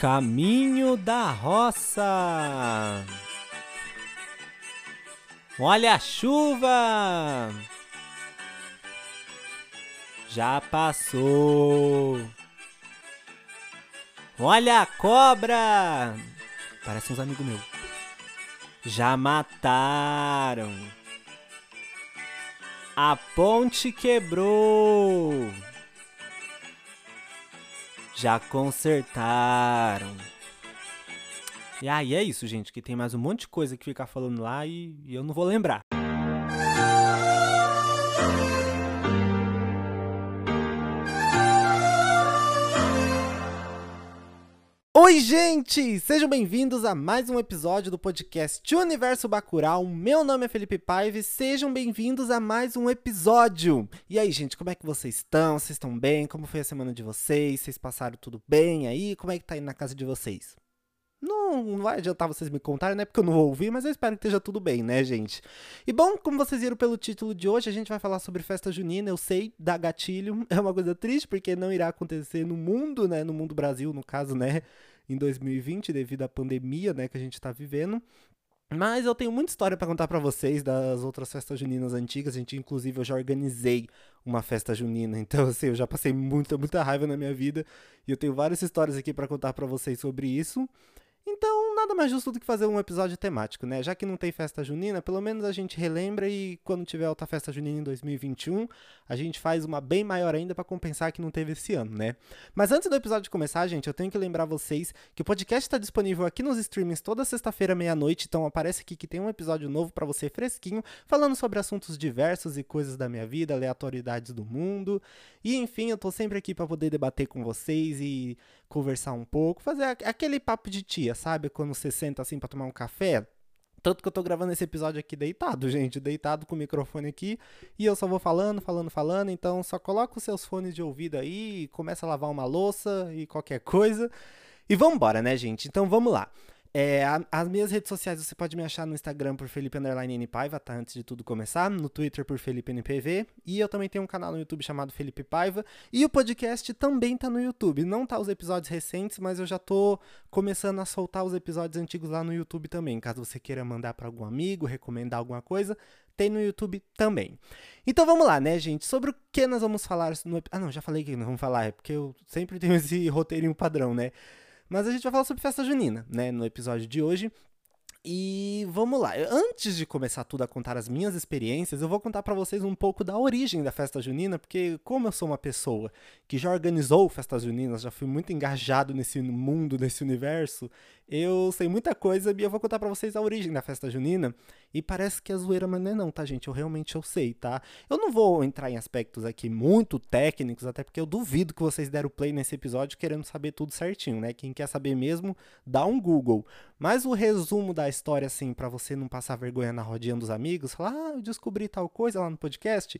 Caminho da roça. Olha a chuva. Já passou. Olha a cobra. Parece uns amigos meus. Já mataram. A ponte quebrou. Já consertaram. E aí é isso, gente, que tem mais um monte de coisa que ficar falando lá e, e eu não vou lembrar. Oi, gente! Sejam bem-vindos a mais um episódio do podcast Universo Bacurau. Meu nome é Felipe Paiva e sejam bem-vindos a mais um episódio. E aí, gente, como é que vocês estão? Vocês estão bem? Como foi a semana de vocês? Vocês passaram tudo bem aí? Como é que tá aí na casa de vocês? Não, não vai adiantar vocês me contarem, né? Porque eu não vou ouvir, mas eu espero que esteja tudo bem, né, gente? E bom, como vocês viram pelo título de hoje, a gente vai falar sobre festa junina. Eu sei, dá gatilho. É uma coisa triste, porque não irá acontecer no mundo, né? No mundo Brasil, no caso, né? Em 2020 devido à pandemia, né, que a gente está vivendo. Mas eu tenho muita história para contar para vocês das outras festas juninas antigas. A gente, inclusive, eu já organizei uma festa junina. Então, assim, eu já passei muita, muita raiva na minha vida. E eu tenho várias histórias aqui para contar para vocês sobre isso. Então, nada mais justo do que fazer um episódio temático, né? Já que não tem festa junina, pelo menos a gente relembra e quando tiver outra festa junina em 2021, a gente faz uma bem maior ainda para compensar que não teve esse ano, né? Mas antes do episódio começar, gente, eu tenho que lembrar vocês que o podcast está disponível aqui nos streamings toda sexta-feira meia-noite, então aparece aqui que tem um episódio novo para você fresquinho, falando sobre assuntos diversos e coisas da minha vida, aleatoriedades do mundo. E enfim, eu tô sempre aqui para poder debater com vocês e conversar um pouco, fazer aquele papo de tia, sabe? Quando você senta assim para tomar um café. Tanto que eu tô gravando esse episódio aqui deitado, gente, deitado com o microfone aqui, e eu só vou falando, falando, falando, então só coloca os seus fones de ouvido aí, começa a lavar uma louça e qualquer coisa. E vamos embora, né, gente? Então vamos lá. É, a, as minhas redes sociais você pode me achar no Instagram por Felipe Underline Paiva, tá? Antes de tudo começar. No Twitter por Felipe NPV. E eu também tenho um canal no YouTube chamado Felipe Paiva. E o podcast também tá no YouTube. Não tá os episódios recentes, mas eu já tô começando a soltar os episódios antigos lá no YouTube também. Caso você queira mandar para algum amigo, recomendar alguma coisa, tem no YouTube também. Então vamos lá, né, gente? Sobre o que nós vamos falar no. Ah, não, já falei que nós vamos falar, é porque eu sempre tenho esse roteirinho padrão, né? Mas a gente vai falar sobre festa junina, né, no episódio de hoje. E vamos lá. Antes de começar tudo a contar as minhas experiências, eu vou contar para vocês um pouco da origem da festa junina, porque como eu sou uma pessoa que já organizou festas juninas, já fui muito engajado nesse mundo, nesse universo, eu sei muita coisa e eu vou contar para vocês a origem da festa junina. E parece que é zoeira, mas não é não, tá, gente? Eu realmente eu sei, tá? Eu não vou entrar em aspectos aqui muito técnicos, até porque eu duvido que vocês deram play nesse episódio querendo saber tudo certinho, né? Quem quer saber mesmo, dá um Google. Mas o resumo da história, assim, para você não passar vergonha na rodinha dos amigos, falar, ah, eu descobri tal coisa lá no podcast,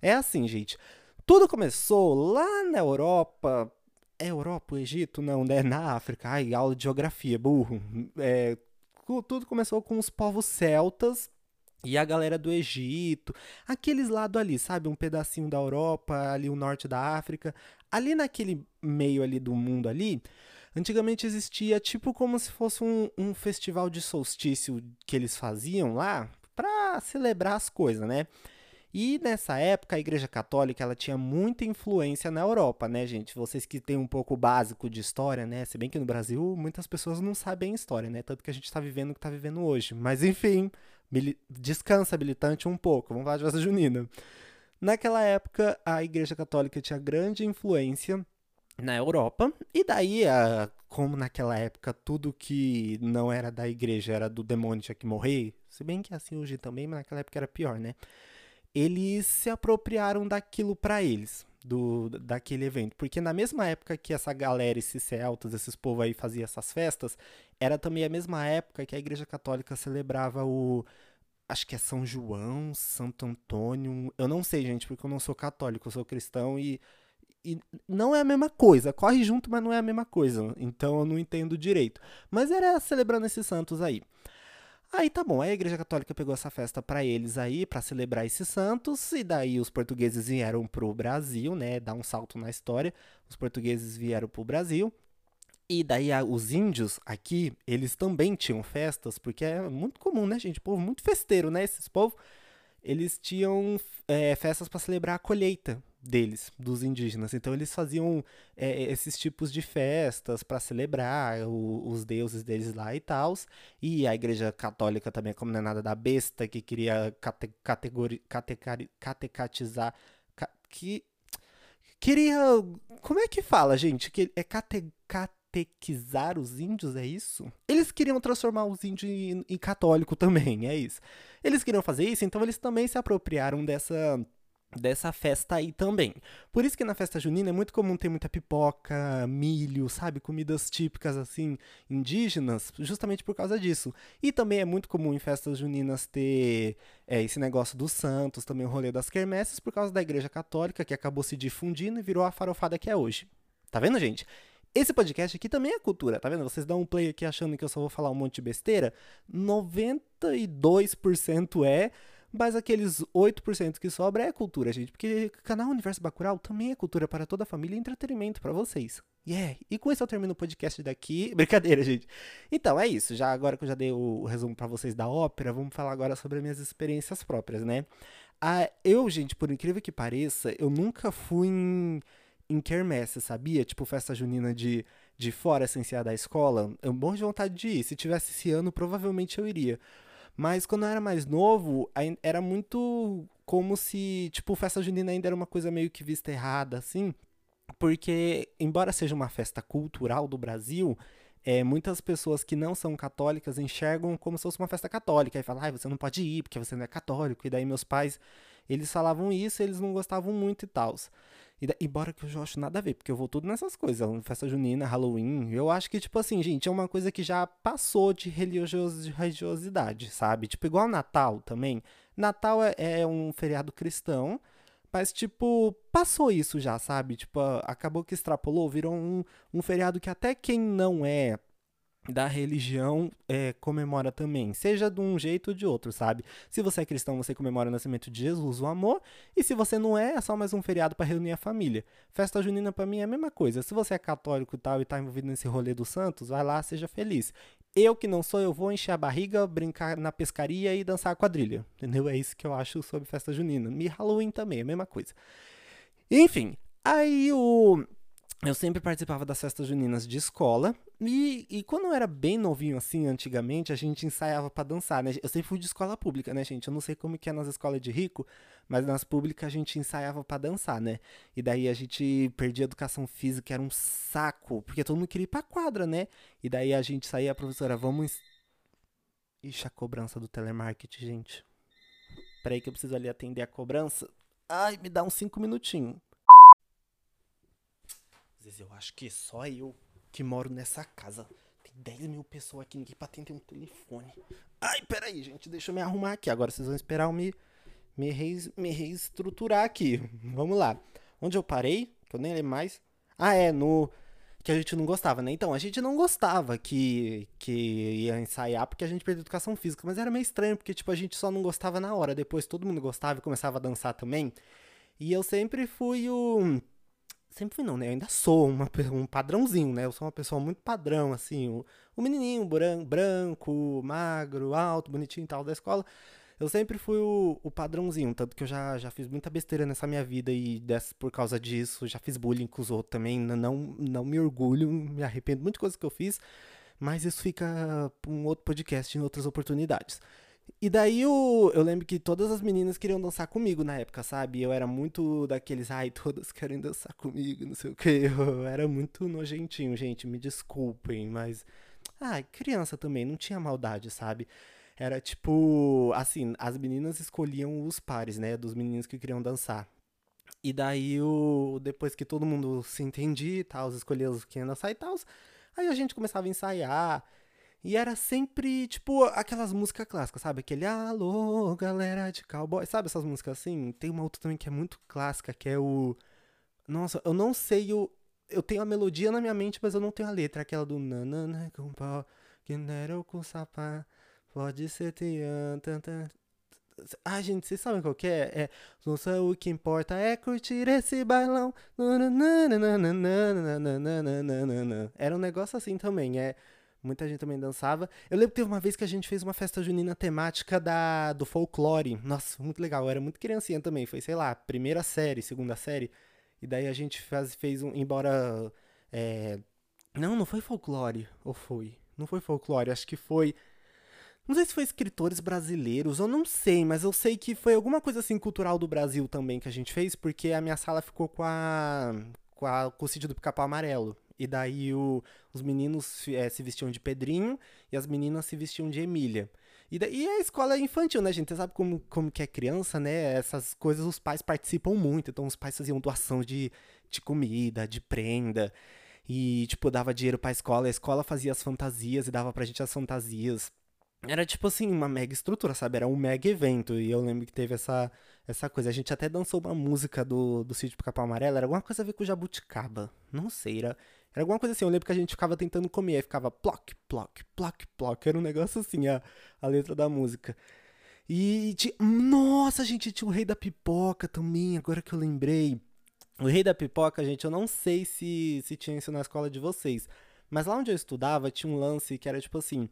é assim, gente. Tudo começou lá na Europa, é Europa, Egito? Não, né? Na África. Ai, aula de geografia, burro. É, tudo começou com os povos celtas e a galera do Egito, aqueles lados ali, sabe? Um pedacinho da Europa, ali o norte da África. Ali naquele meio ali do mundo ali, antigamente existia tipo como se fosse um, um festival de solstício que eles faziam lá para celebrar as coisas, né? E nessa época a Igreja Católica ela tinha muita influência na Europa, né, gente? Vocês que têm um pouco básico de história, né? Se bem que no Brasil muitas pessoas não sabem história, né? Tanto que a gente está vivendo o que está vivendo hoje. Mas enfim, descansa militante um pouco. Vamos falar de festa junina. Naquela época a Igreja Católica tinha grande influência na Europa e daí a como naquela época tudo que não era da igreja era do demônio tinha que morrer, se bem que é assim hoje também, mas naquela época era pior, né? eles se apropriaram daquilo para eles, do daquele evento, porque na mesma época que essa galera, esses celtas, esses povos aí faziam essas festas, era também a mesma época que a Igreja Católica celebrava o acho que é São João, Santo Antônio, eu não sei, gente, porque eu não sou católico, eu sou cristão e e não é a mesma coisa, corre junto, mas não é a mesma coisa, então eu não entendo direito. Mas era celebrando esses santos aí. Aí tá bom, a Igreja Católica pegou essa festa para eles aí, para celebrar esses santos, e daí os portugueses vieram pro Brasil, né, dar um salto na história. Os portugueses vieram pro Brasil. E daí os índios aqui, eles também tinham festas, porque é muito comum, né, gente? Povo muito festeiro, né? Esses povos, eles tinham é, festas para celebrar a colheita deles, dos indígenas. Então eles faziam é, esses tipos de festas para celebrar o, os deuses deles lá e tal. E a igreja católica também, como não é nada da besta, que queria cate, categori, catecari, catecatizar. Ca, que queria. Como é que fala, gente? Que é cate catequizar os índios, é isso? Eles queriam transformar os índios em, em católico também, é isso. Eles queriam fazer isso, então eles também se apropriaram dessa dessa festa aí também. Por isso que na festa junina é muito comum ter muita pipoca, milho, sabe, comidas típicas assim indígenas, justamente por causa disso. E também é muito comum em festas juninas ter é, esse negócio dos santos, também o rolê das quermesses por causa da igreja católica que acabou se difundindo e virou a farofada que é hoje. Tá vendo, gente? Esse podcast aqui também é cultura, tá vendo? Vocês dão um play aqui achando que eu só vou falar um monte de besteira. 92% é, mas aqueles 8% que sobra é cultura, gente. Porque o canal Universo Bacurau também é cultura para toda a família e entretenimento para vocês. Yeah! E com isso eu termino o podcast daqui. Brincadeira, gente. Então, é isso. Já agora que eu já dei o resumo para vocês da ópera, vamos falar agora sobre minhas experiências próprias, né? Ah, eu, gente, por incrível que pareça, eu nunca fui em em quermesse, sabia? Tipo, festa junina de, de fora, sem ser da escola. Eu morro de vontade de ir. Se tivesse esse ano, provavelmente eu iria. Mas quando eu era mais novo, era muito como se, tipo, festa junina ainda era uma coisa meio que vista errada, assim. Porque, embora seja uma festa cultural do Brasil, é, muitas pessoas que não são católicas enxergam como se fosse uma festa católica. E falam, ah, você não pode ir porque você não é católico. E daí meus pais, eles falavam isso, eles não gostavam muito e tal. E da, embora que eu já acho nada a ver, porque eu vou tudo nessas coisas, festa junina, Halloween. Eu acho que, tipo assim, gente, é uma coisa que já passou de religiosidade, sabe? Tipo, igual Natal também. Natal é, é um feriado cristão, mas, tipo, passou isso já, sabe? Tipo, acabou que extrapolou, virou um, um feriado que até quem não é da religião é, comemora também, seja de um jeito ou de outro, sabe? Se você é cristão, você comemora o nascimento de Jesus, o amor, e se você não é, é só mais um feriado para reunir a família. Festa junina para mim é a mesma coisa. Se você é católico e tal e tá envolvido nesse rolê dos santos, vai lá, seja feliz. Eu que não sou, eu vou encher a barriga, brincar na pescaria e dançar a quadrilha. Entendeu? É isso que eu acho sobre festa junina. E Halloween também, é a mesma coisa. Enfim, aí o eu sempre participava das festas juninas de escola. E, e quando eu era bem novinho, assim, antigamente, a gente ensaiava para dançar, né? Eu sempre fui de escola pública, né, gente? Eu não sei como que é nas escolas de rico, mas nas públicas a gente ensaiava para dançar, né? E daí a gente perdia educação física, era um saco, porque todo mundo queria ir pra quadra, né? E daí a gente saía, a professora, vamos. Ixi, a cobrança do telemarketing, gente. Peraí que eu preciso ali atender a cobrança. Ai, me dá uns 5 minutinhos. Às vezes eu acho que só eu que moro nessa casa. Tem 10 mil pessoas aqui, ninguém pra atender um telefone. Ai, peraí, gente, deixa eu me arrumar aqui. Agora vocês vão esperar eu me, me, me reestruturar aqui. Vamos lá. Onde eu parei? Que eu nem lembro mais. Ah, é, no. Que a gente não gostava, né? Então, a gente não gostava que, que ia ensaiar porque a gente perdeu educação física. Mas era meio estranho, porque, tipo, a gente só não gostava na hora. Depois todo mundo gostava e começava a dançar também. E eu sempre fui o Sempre fui não, né? Eu ainda sou uma, um padrãozinho, né? Eu sou uma pessoa muito padrão, assim. O, o menininho branco, branco, magro, alto, bonitinho e tal da escola. Eu sempre fui o, o, padrãozinho, tanto que eu já, já fiz muita besteira nessa minha vida e dessa, por causa disso já fiz bullying com os outros também. Não, não me orgulho, me arrependo muito coisas que eu fiz, mas isso fica para um outro podcast em outras oportunidades. E daí o, eu lembro que todas as meninas queriam dançar comigo na época, sabe? Eu era muito daqueles, ai, todas querem dançar comigo, não sei o que. Eu era muito nojentinho, gente, me desculpem, mas. Ai, criança também, não tinha maldade, sabe? Era tipo, assim, as meninas escolhiam os pares, né, dos meninos que queriam dançar. E daí, o, depois que todo mundo se entendia e tal, escolhia os que iam dançar e tal, aí a gente começava a ensaiar. E era sempre, tipo, aquelas músicas clássicas, sabe? Aquele alô, galera de cowboy. Sabe essas músicas assim? Tem uma outra também que é muito clássica, que é o. Nossa, eu não sei o. Eu tenho a melodia na minha mente, mas eu não tenho a letra. Aquela do nanana com pau, que nero com sapá, pode ser tian, tan, tan. Ah, gente, vocês sabem qual que é? É. Nossa, o que importa é curtir esse bailão. Era um negócio assim também. É. Muita gente também dançava. Eu lembro que teve uma vez que a gente fez uma festa junina temática da, do folclore. Nossa, muito legal. Eu era muito criancinha também. Foi, sei lá, primeira série, segunda série. E daí a gente faz, fez um. Embora. É... Não, não foi folclore. Ou foi? Não foi folclore. Acho que foi. Não sei se foi escritores brasileiros, eu não sei, mas eu sei que foi alguma coisa assim cultural do Brasil também que a gente fez, porque a minha sala ficou com a. com, a, com o sítio do pica-pau amarelo. E daí o, os meninos é, se vestiam de Pedrinho e as meninas se vestiam de Emília. E, daí, e a escola é infantil, né, gente? Você sabe como, como que é criança, né? Essas coisas os pais participam muito. Então os pais faziam doação de, de comida, de prenda. E, tipo, dava dinheiro pra escola. A escola fazia as fantasias e dava pra gente as fantasias. Era tipo assim, uma mega estrutura, sabe? Era um mega evento. E eu lembro que teve essa, essa coisa. A gente até dançou uma música do, do sítio Pica-Pau Amarelo. Era alguma coisa a ver com jabuticaba. Não sei, era, era alguma coisa assim, eu lembro que a gente ficava tentando comer, aí ficava ploc, ploc, ploc, ploc. Era um negócio assim, a, a letra da música. E tinha, nossa, gente, tinha o Rei da Pipoca também, agora que eu lembrei. O Rei da Pipoca, gente, eu não sei se, se tinha isso na escola de vocês. Mas lá onde eu estudava, tinha um lance que era tipo assim.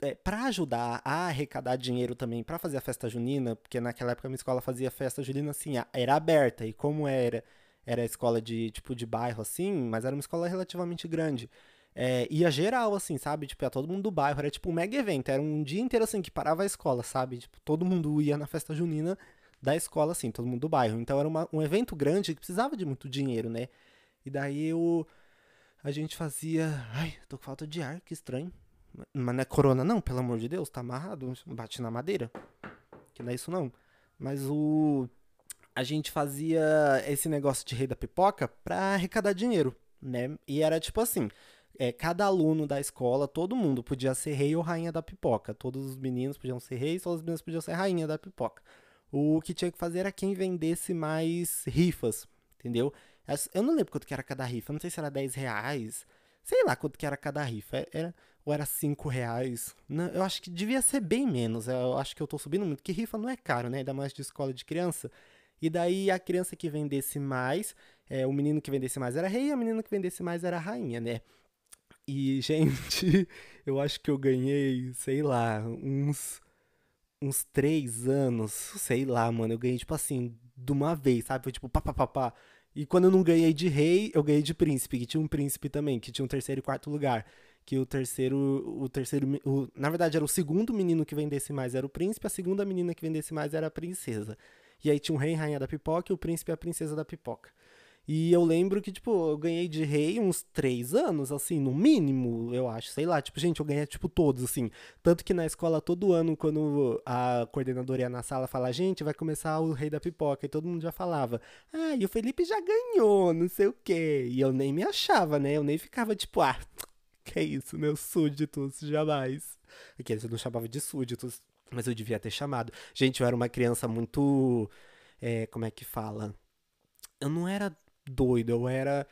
É, para ajudar a arrecadar dinheiro também para fazer a festa junina, porque naquela época a minha escola fazia festa junina assim, era aberta, e como era era escola de, tipo, de bairro, assim, mas era uma escola relativamente grande. É, ia geral, assim, sabe? Tipo, ia todo mundo do bairro, era tipo um mega evento, era um dia inteiro, assim, que parava a escola, sabe? Tipo, todo mundo ia na festa junina da escola, assim, todo mundo do bairro. Então era uma, um evento grande que precisava de muito dinheiro, né? E daí eu... A gente fazia... Ai, tô com falta de ar, que estranho. Mas não é corona não, pelo amor de Deus, tá amarrado, bate na madeira. Que não é isso não. Mas o a gente fazia esse negócio de rei da pipoca pra arrecadar dinheiro, né? E era tipo assim, é, cada aluno da escola, todo mundo podia ser rei ou rainha da pipoca. Todos os meninos podiam ser reis, todas as meninas podiam ser rainha da pipoca. O que tinha que fazer era quem vendesse mais rifas, entendeu? Eu não lembro quanto que era cada rifa, não sei se era 10 reais, sei lá quanto que era cada rifa. É, era, ou era 5 reais. Não, eu acho que devia ser bem menos. Eu acho que eu tô subindo muito, porque rifa não é caro, né? Ainda mais de escola de criança. E daí a criança que vendesse mais, é, o menino que vendesse mais era rei, a menina que vendesse mais era rainha, né? E, gente, eu acho que eu ganhei, sei lá, uns. Uns três anos, sei lá, mano. Eu ganhei, tipo assim, de uma vez, sabe? Foi tipo, pá, pá, pá, pá. E quando eu não ganhei de rei, eu ganhei de príncipe, que tinha um príncipe também, que tinha um terceiro e quarto lugar. Que o terceiro, o terceiro, o, na verdade era o segundo menino que vendesse mais era o príncipe, a segunda menina que vendesse mais era a princesa. E aí tinha um rei e rainha da pipoca e o príncipe e a princesa da pipoca. E eu lembro que, tipo, eu ganhei de rei uns três anos, assim, no mínimo, eu acho. Sei lá, tipo, gente, eu ganhei, tipo, todos, assim. Tanto que na escola, todo ano, quando a coordenadora ia na sala falar, gente, vai começar o rei da pipoca, e todo mundo já falava, ah, e o Felipe já ganhou, não sei o quê. E eu nem me achava, né? Eu nem ficava, tipo, ah, que é isso, meus súditos, jamais. Aqui, eles não chamavam de súditos, mas eu devia ter chamado. Gente, eu era uma criança muito. É, como é que fala? Eu não era doido, eu era.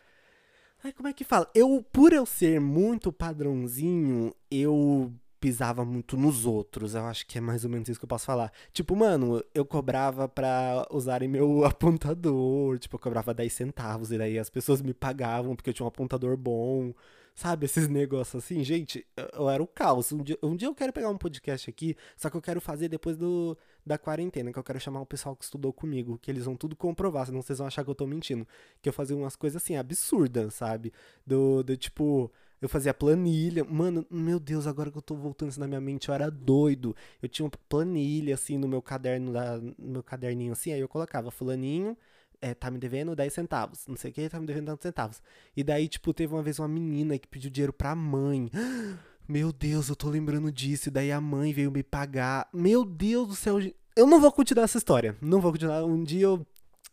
Ai, como é que fala? Eu, por eu ser muito padrãozinho, eu pisava muito nos outros. Eu acho que é mais ou menos isso que eu posso falar. Tipo, mano, eu cobrava pra usarem meu apontador. Tipo, eu cobrava 10 centavos. E daí as pessoas me pagavam porque eu tinha um apontador bom. Sabe, esses negócios assim, gente, eu, era o caos. Um dia, um dia eu quero pegar um podcast aqui, só que eu quero fazer depois do, da quarentena, que eu quero chamar o pessoal que estudou comigo, que eles vão tudo comprovar, senão vocês vão achar que eu tô mentindo. Que eu fazia umas coisas assim, absurdas, sabe? Do, do tipo, eu fazia planilha. Mano, meu Deus, agora que eu tô voltando isso na minha mente, eu era doido. Eu tinha uma planilha, assim, no meu caderno, da, no meu caderninho, assim, aí eu colocava fulaninho é, tá me devendo 10 centavos, não sei o que, tá me devendo tantos centavos. E daí, tipo, teve uma vez uma menina que pediu dinheiro pra mãe. Meu Deus, eu tô lembrando disso. E daí a mãe veio me pagar. Meu Deus do céu. Eu não vou continuar essa história. Não vou continuar. Um dia eu.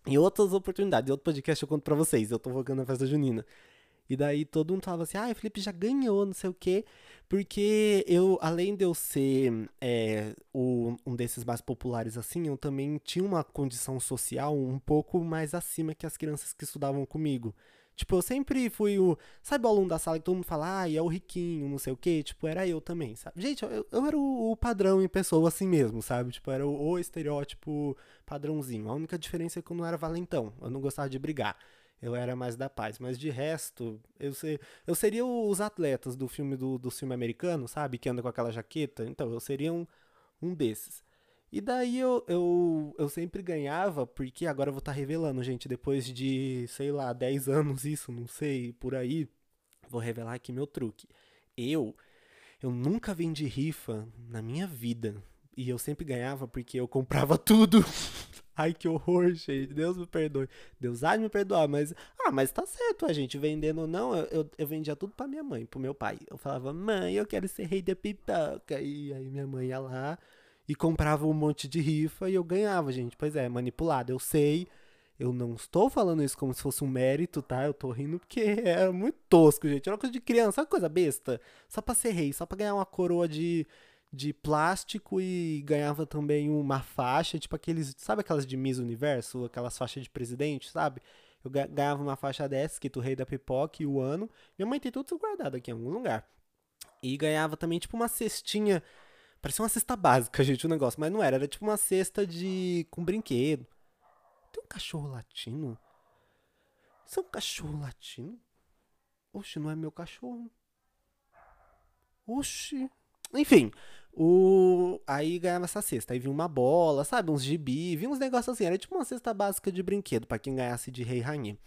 Em outras oportunidades, em outro podcast eu conto pra vocês. Eu tô jogando na festa junina. E daí todo mundo falava assim, ah, o Felipe já ganhou, não sei o quê. Porque eu, além de eu ser é, o, um desses mais populares assim, eu também tinha uma condição social um pouco mais acima que as crianças que estudavam comigo. Tipo, eu sempre fui o. Sabe o aluno da sala que todo mundo fala, ah, é o riquinho, não sei o quê? Tipo, era eu também, sabe? Gente, eu, eu era o, o, padrão em pessoa assim mesmo, sabe? Tipo, era o, o, estereótipo padrãozinho. A única diferença é que eu não era valentão. Eu não gostava de brigar. Eu era mais da paz. Mas de resto, eu, eu seria os atletas do filme do, do filme americano, sabe? Que anda com aquela jaqueta. Então, eu seria um, um desses. E daí eu, eu, eu sempre ganhava, porque agora eu vou estar tá revelando, gente, depois de, sei lá, 10 anos isso, não sei, por aí, vou revelar aqui meu truque. Eu, eu nunca vendi rifa na minha vida. E eu sempre ganhava porque eu comprava tudo. Ai, que horror, gente. Deus me perdoe. Deus há de me perdoar, mas. Ah, mas tá certo, a gente vendendo ou não. Eu, eu, eu, vendia tudo pra minha mãe, pro meu pai. Eu falava, mãe, eu quero ser rei da pipoca. E aí minha mãe ia lá e comprava um monte de rifa e eu ganhava, gente. Pois é, manipulado. Eu sei. Eu não estou falando isso como se fosse um mérito, tá? Eu tô rindo porque era muito tosco, gente. Era uma coisa de criança, uma coisa besta. Só pra ser rei, só pra ganhar uma coroa de, de plástico e ganhava também uma faixa, tipo aqueles. Sabe aquelas de Miss Universo? Aquelas faixas de presidente, sabe? Eu ganhava uma faixa dessa, que tu rei da pipoca e o ano. Minha mãe tem tudo guardado aqui em algum lugar. E ganhava também, tipo, uma cestinha Parecia uma cesta básica, gente, o negócio. Mas não era. Era tipo uma cesta de. com brinquedo. Tem um cachorro latino? Isso é um cachorro latino? Oxe, não é meu cachorro. Oxe. Enfim, o... aí ganhava essa cesta. Aí vinha uma bola, sabe? Uns gibi, vinha uns negócios assim. Era tipo uma cesta básica de brinquedo para quem ganhasse de rei e rainha.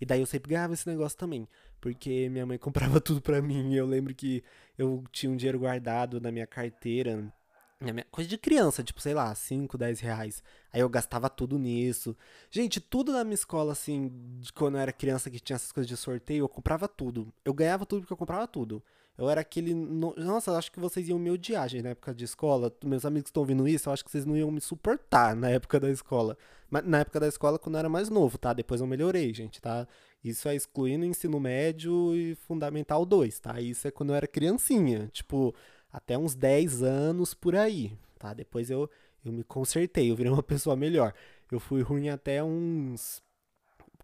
E daí eu sempre ganhava esse negócio também. Porque minha mãe comprava tudo pra mim. Eu lembro que eu tinha um dinheiro guardado na minha carteira. Minha... Coisa de criança, tipo, sei lá, 5, 10 reais. Aí eu gastava tudo nisso. Gente, tudo na minha escola, assim, de quando eu era criança que tinha essas coisas de sorteio, eu comprava tudo. Eu ganhava tudo porque eu comprava tudo. Eu era aquele. Nossa, eu acho que vocês iam me odiar, gente, na época de escola. Meus amigos estão ouvindo isso, eu acho que vocês não iam me suportar na época da escola. Mas na época da escola, quando eu era mais novo, tá? Depois eu melhorei, gente, tá? Isso é excluindo ensino médio e fundamental 2, tá? Isso é quando eu era criancinha, tipo, até uns 10 anos por aí, tá? Depois eu, eu me consertei, eu virei uma pessoa melhor. Eu fui ruim até uns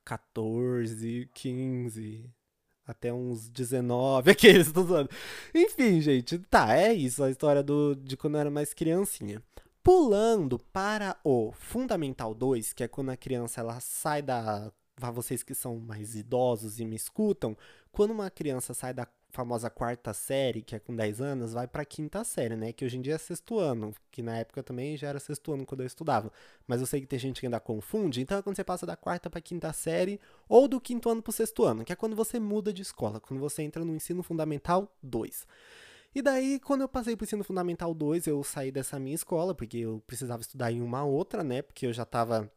14, 15, até uns 19, aqueles, tô zoando. Enfim, gente, tá, é isso a história do, de quando eu era mais criancinha. Pulando para o Fundamental 2, que é quando a criança ela sai da. Vocês que são mais idosos e me escutam, quando uma criança sai da famosa quarta série, que é com 10 anos, vai pra quinta série, né? Que hoje em dia é sexto ano, que na época também já era sexto ano quando eu estudava. Mas eu sei que tem gente que ainda confunde, então é quando você passa da quarta pra quinta série, ou do quinto ano pro sexto ano, que é quando você muda de escola, quando você entra no ensino fundamental 2. E daí, quando eu passei pro ensino fundamental 2, eu saí dessa minha escola, porque eu precisava estudar em uma outra, né? Porque eu já tava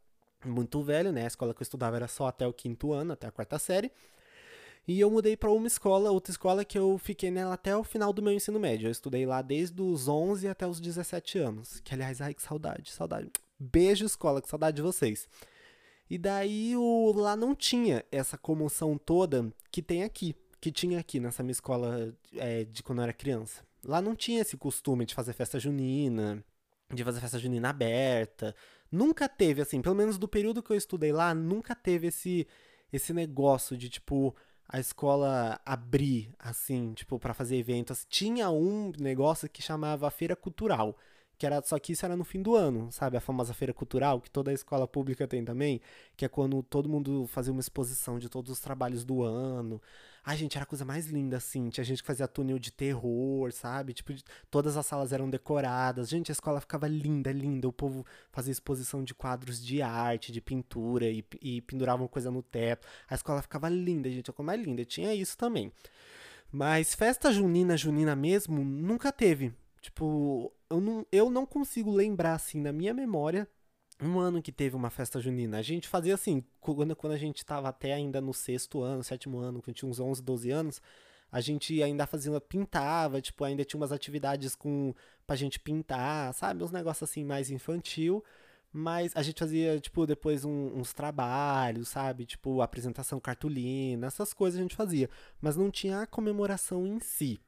muito velho, né? A escola que eu estudava era só até o quinto ano, até a quarta série. E eu mudei para uma escola, outra escola que eu fiquei nela até o final do meu ensino médio. Eu estudei lá desde os 11 até os 17 anos. Que aliás, ai que saudade, saudade. Beijo escola, que saudade de vocês. E daí o, lá não tinha essa comoção toda que tem aqui, que tinha aqui nessa minha escola é, de quando eu era criança. Lá não tinha esse costume de fazer festa junina, de fazer festa junina aberta. Nunca teve, assim, pelo menos do período que eu estudei lá, nunca teve esse, esse negócio de tipo, a escola abrir, assim, tipo, para fazer eventos. Tinha um negócio que chamava Feira Cultural, que era só que isso era no fim do ano, sabe? A famosa feira cultural que toda a escola pública tem também, que é quando todo mundo fazia uma exposição de todos os trabalhos do ano. Ai, gente, era a coisa mais linda, assim. Tinha gente que fazia túnel de terror, sabe? Tipo, todas as salas eram decoradas. Gente, a escola ficava linda, linda. O povo fazia exposição de quadros de arte, de pintura e, e penduravam coisa no teto. A escola ficava linda, gente. A coisa mais linda. Tinha isso também. Mas festa junina, junina mesmo, nunca teve. Tipo, eu não, eu não consigo lembrar, assim, na minha memória, um ano que teve uma festa junina. A gente fazia assim, quando, quando a gente estava até ainda no sexto ano, sétimo ano, quando tinha uns 11, 12 anos, a gente ainda fazia, pintava, tipo, ainda tinha umas atividades com pra gente pintar, sabe? Uns negócios assim mais infantil. Mas a gente fazia, tipo, depois um, uns trabalhos, sabe? Tipo, apresentação cartolina, essas coisas a gente fazia. Mas não tinha a comemoração em si.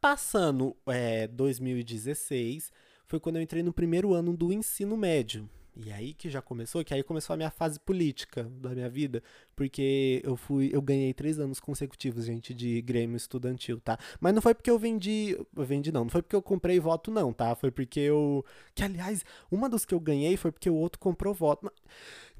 Passando é, 2016, foi quando eu entrei no primeiro ano do ensino médio. E aí que já começou, que aí começou a minha fase política da minha vida, porque eu fui, eu ganhei três anos consecutivos, gente, de Grêmio estudantil, tá? Mas não foi porque eu vendi, eu vendi não, não foi porque eu comprei voto não, tá? Foi porque eu, que aliás, uma dos que eu ganhei foi porque o outro comprou voto.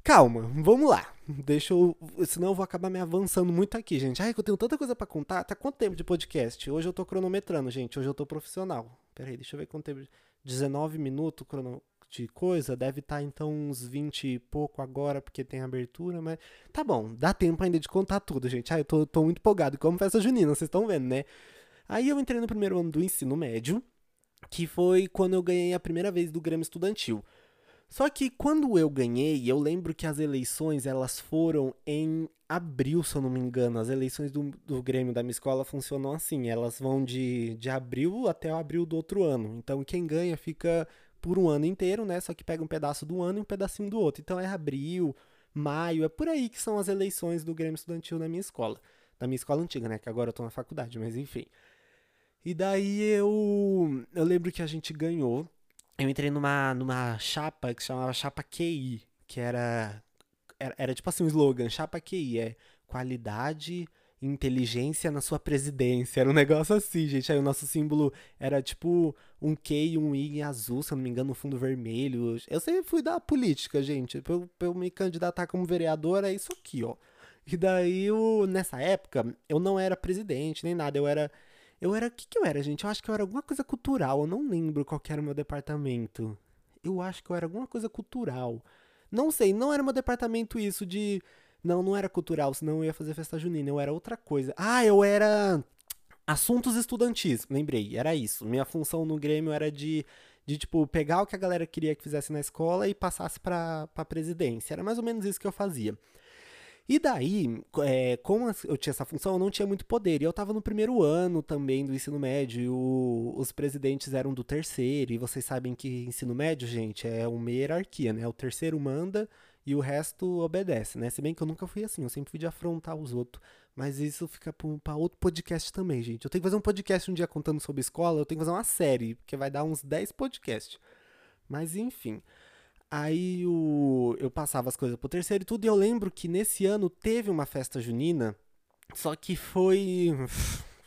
Calma, vamos lá. Deixa eu, senão eu vou acabar me avançando muito aqui, gente. Ai, que eu tenho tanta coisa para contar. Tá quanto tempo de podcast? Hoje eu tô cronometrando, gente. Hoje eu tô profissional. Pera aí, deixa eu ver quanto tempo. 19 minutos crono de coisa, deve estar tá, então uns 20 e pouco agora, porque tem abertura, mas tá bom, dá tempo ainda de contar tudo, gente. Ah, eu tô, tô muito empolgado, como festa junina, vocês estão vendo, né? Aí eu entrei no primeiro ano do ensino médio, que foi quando eu ganhei a primeira vez do Grêmio Estudantil. Só que quando eu ganhei, eu lembro que as eleições elas foram em abril, se eu não me engano. As eleições do, do Grêmio da minha escola funcionam assim: elas vão de, de abril até abril do outro ano. Então quem ganha fica por um ano inteiro, né? Só que pega um pedaço do ano e um pedacinho do outro. Então é abril, maio, é por aí que são as eleições do Grêmio Estudantil na minha escola. Da minha escola antiga, né? Que agora eu tô na faculdade, mas enfim. E daí eu, eu lembro que a gente ganhou. Eu entrei numa, numa chapa que se chamava Chapa QI, que era, era, era tipo assim um slogan, Chapa QI, é qualidade, inteligência na sua presidência. Era um negócio assim, gente. Aí o nosso símbolo era tipo um Q e um I em azul, se eu não me engano, no fundo vermelho. Eu sempre fui da política, gente. Pra eu, pra eu me candidatar como vereador, é isso aqui, ó. E daí, eu, nessa época, eu não era presidente nem nada. Eu era. Eu era. O que, que eu era, gente? Eu acho que eu era alguma coisa cultural. Eu não lembro qual era o meu departamento. Eu acho que eu era alguma coisa cultural. Não sei, não era meu departamento isso de não, não era cultural, senão eu ia fazer festa junina. Eu era outra coisa. Ah, eu era. Assuntos estudantis, lembrei, era isso. Minha função no Grêmio era de, de tipo, pegar o que a galera queria que fizesse na escola e passasse pra, pra presidência. Era mais ou menos isso que eu fazia. E daí, é, como eu tinha essa função, eu não tinha muito poder. E eu tava no primeiro ano também do ensino médio, e o, os presidentes eram do terceiro. E vocês sabem que ensino médio, gente, é uma hierarquia, né? O terceiro manda, e o resto obedece, né? Se bem que eu nunca fui assim, eu sempre fui de afrontar os outros. Mas isso fica para outro podcast também, gente. Eu tenho que fazer um podcast um dia contando sobre escola, eu tenho que fazer uma série, porque vai dar uns 10 podcasts. Mas enfim. Aí o, eu passava as coisas pro terceiro e tudo, e eu lembro que nesse ano teve uma festa junina, só que foi.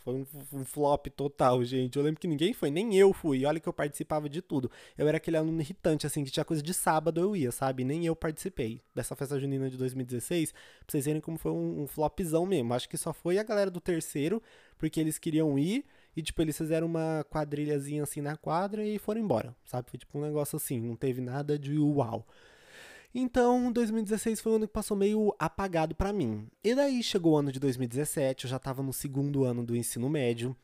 Foi um, um, flop total, gente. Eu lembro que ninguém foi, nem eu fui. Olha que eu participava de tudo. Eu era aquele aluno irritante, assim, que tinha coisa de sábado eu ia, sabe? Nem eu participei dessa festa junina de 2016. Pra vocês verem como foi um, um flopzão mesmo. Acho que só foi a galera do terceiro, porque eles queriam ir. E, tipo, eles fizeram uma quadrilhazinha assim na quadra e foram embora, sabe? Foi tipo um negócio assim, não teve nada de uau. Então, 2016 foi um ano que passou meio apagado para mim. E daí chegou o ano de 2017, eu já tava no segundo ano do ensino médio.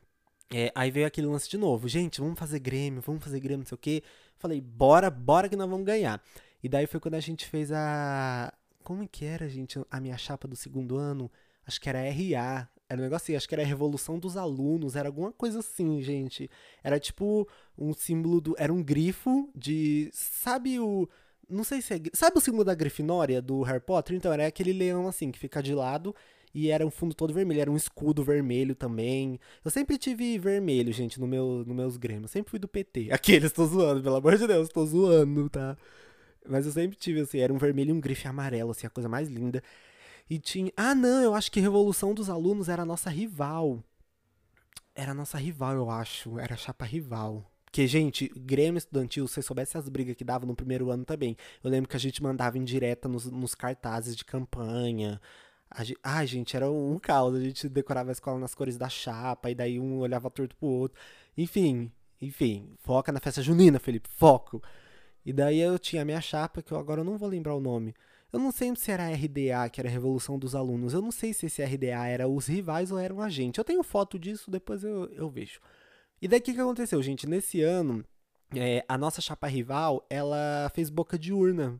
É, aí veio aquele lance de novo. Gente, vamos fazer Grêmio, vamos fazer Grêmio, não sei o quê. Falei, bora, bora que nós vamos ganhar. E daí foi quando a gente fez a. Como que era, gente? A minha chapa do segundo ano? Acho que era RA. Era um negócio assim, acho que era a Revolução dos Alunos, era alguma coisa assim, gente. Era tipo um símbolo do. Era um grifo de. Sabe o não sei se é. Sabe o símbolo da Grifinória do Harry Potter? Então, era aquele leão assim, que fica de lado e era um fundo todo vermelho, era um escudo vermelho também. Eu sempre tive vermelho, gente, no meu, no meus grêmios. Sempre fui do PT. Aqueles, tô zoando, pelo amor de Deus, tô zoando, tá? Mas eu sempre tive, assim, era um vermelho e um grife amarelo, assim, a coisa mais linda. E tinha. Ah, não, eu acho que Revolução dos Alunos era a nossa rival. Era a nossa rival, eu acho. Era a chapa rival. Porque, gente, Grêmio Estudantil, se você soubesse as brigas que dava no primeiro ano também. Eu lembro que a gente mandava em direta nos, nos cartazes de campanha. A gente, ai, gente, era um caos. A gente decorava a escola nas cores da chapa, e daí um olhava torto pro outro. Enfim, enfim, foca na festa junina, Felipe, foco. E daí eu tinha a minha chapa, que eu agora não vou lembrar o nome. Eu não sei se era RDA, que era a Revolução dos Alunos. Eu não sei se esse RDA era os rivais ou eram a gente. Eu tenho foto disso, depois eu, eu vejo. E daí o que, que aconteceu, gente? Nesse ano, é, a nossa chapa rival, ela fez boca de urna.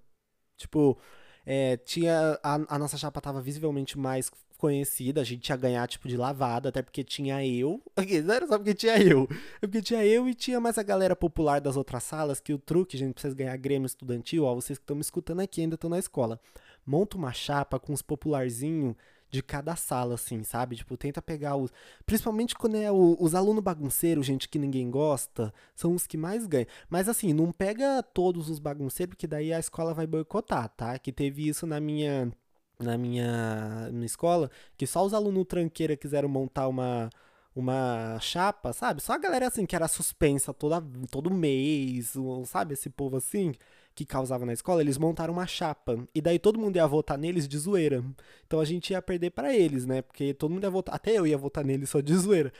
Tipo, é, tinha. A, a, nossa chapa tava visivelmente mais conhecida, a gente ia ganhar, tipo, de lavada, até porque tinha eu. Não era só porque tinha eu. É porque tinha eu e tinha mais a galera popular das outras salas, que o truque, gente, pra vocês ganhar Grêmio estudantil, ó, vocês que estão me escutando aqui ainda estão na escola. Monta uma chapa com os popularzinhos de cada sala, assim, sabe? Tipo, tenta pegar os. Principalmente quando é o, os alunos bagunceiros, gente que ninguém gosta, são os que mais ganham. Mas assim, não pega todos os bagunceiros, porque daí a escola vai boicotar, tá? Que teve isso na minha. Na minha, minha escola, que só os alunos tranqueira quiseram montar uma, uma chapa, sabe? Só a galera assim que era suspensa toda, todo mês, sabe? Esse povo assim que causava na escola, eles montaram uma chapa. E daí todo mundo ia votar neles de zoeira. Então a gente ia perder para eles, né? Porque todo mundo ia votar. Até eu ia votar neles só de zoeira.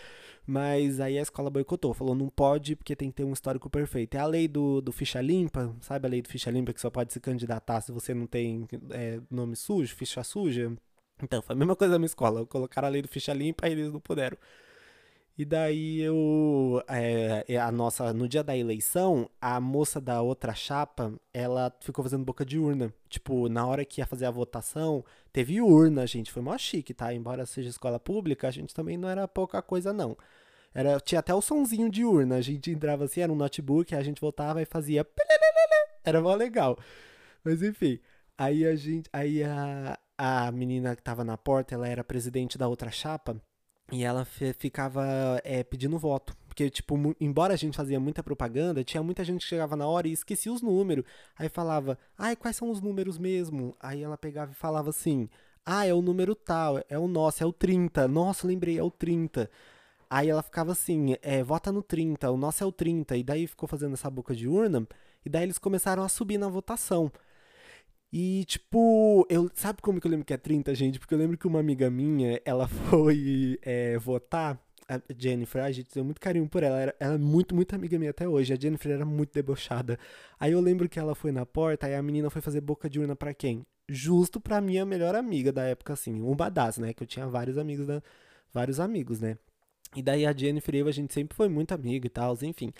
Mas aí a escola boicotou, falou não pode porque tem que ter um histórico perfeito. É a lei do, do ficha limpa, sabe a lei do ficha limpa que só pode se candidatar se você não tem é, nome sujo, ficha suja? Então, foi a mesma coisa na minha escola. Colocaram a lei do ficha limpa e eles não puderam. E daí eu. É, a nossa. No dia da eleição, a moça da outra chapa, ela ficou fazendo boca de urna. Tipo, na hora que ia fazer a votação, teve urna, gente. Foi mó chique, tá? Embora seja escola pública, a gente também não era pouca coisa, não. Era, tinha até o sonzinho de urna. A gente entrava assim, era um notebook, a gente voltava e fazia. Era mó legal. Mas enfim. Aí a gente. Aí a, a menina que tava na porta, ela era presidente da outra chapa. E ela ficava é, pedindo voto. Porque, tipo, embora a gente fazia muita propaganda, tinha muita gente que chegava na hora e esquecia os números. Aí falava, ai, quais são os números mesmo? Aí ela pegava e falava assim, ah, é o número tal, é o nosso, é o 30. Nossa, lembrei, é o 30. Aí ela ficava assim, é, vota no 30, o nosso é o 30. E daí ficou fazendo essa boca de urna. E daí eles começaram a subir na votação. E, tipo, eu sabe como que eu lembro que é 30, gente? Porque eu lembro que uma amiga minha, ela foi é, votar, a Jennifer, a gente tem muito carinho por ela, ela é muito, muito amiga minha até hoje. A Jennifer era muito debochada. Aí eu lembro que ela foi na porta, aí a menina foi fazer boca de urna para quem? Justo pra minha melhor amiga da época, assim, um badass, né? Que eu tinha vários amigos, da, vários amigos, né? E daí a Jennifer e eu, a gente sempre foi muito amigo e tal, enfim.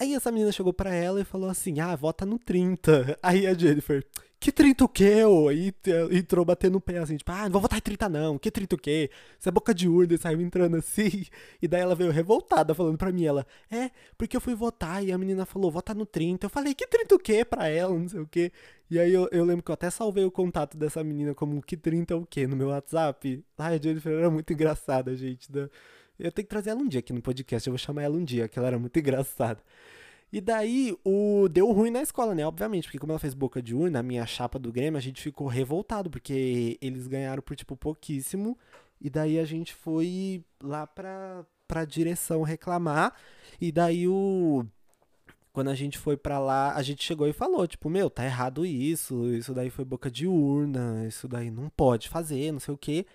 Aí essa menina chegou pra ela e falou assim: ah, vota no 30. Aí a Jennifer que 30 o quê? Aí entrou batendo o pé assim, tipo, ah, não vou votar em 30 não, que 30 o quê? Isso é boca de urna, e saiu entrando assim. E daí ela veio revoltada falando pra mim, ela, é, porque eu fui votar e a menina falou, vota no 30. Eu falei, que 30 o quê pra ela, não sei o quê. E aí eu, eu lembro que eu até salvei o contato dessa menina como que 30 o quê no meu WhatsApp. Ai, a Jennifer era muito engraçada, gente. Né? Eu tenho que trazer ela um dia aqui no podcast, eu vou chamar ela um dia, que ela era muito engraçada. E daí, o deu ruim na escola, né? Obviamente, porque como ela fez boca de urna, a minha chapa do Grêmio, a gente ficou revoltado, porque eles ganharam por, tipo, pouquíssimo. E daí a gente foi lá pra, pra direção reclamar. E daí o. Quando a gente foi pra lá, a gente chegou e falou, tipo, meu, tá errado isso, isso daí foi boca de urna, isso daí não pode fazer, não sei o quê.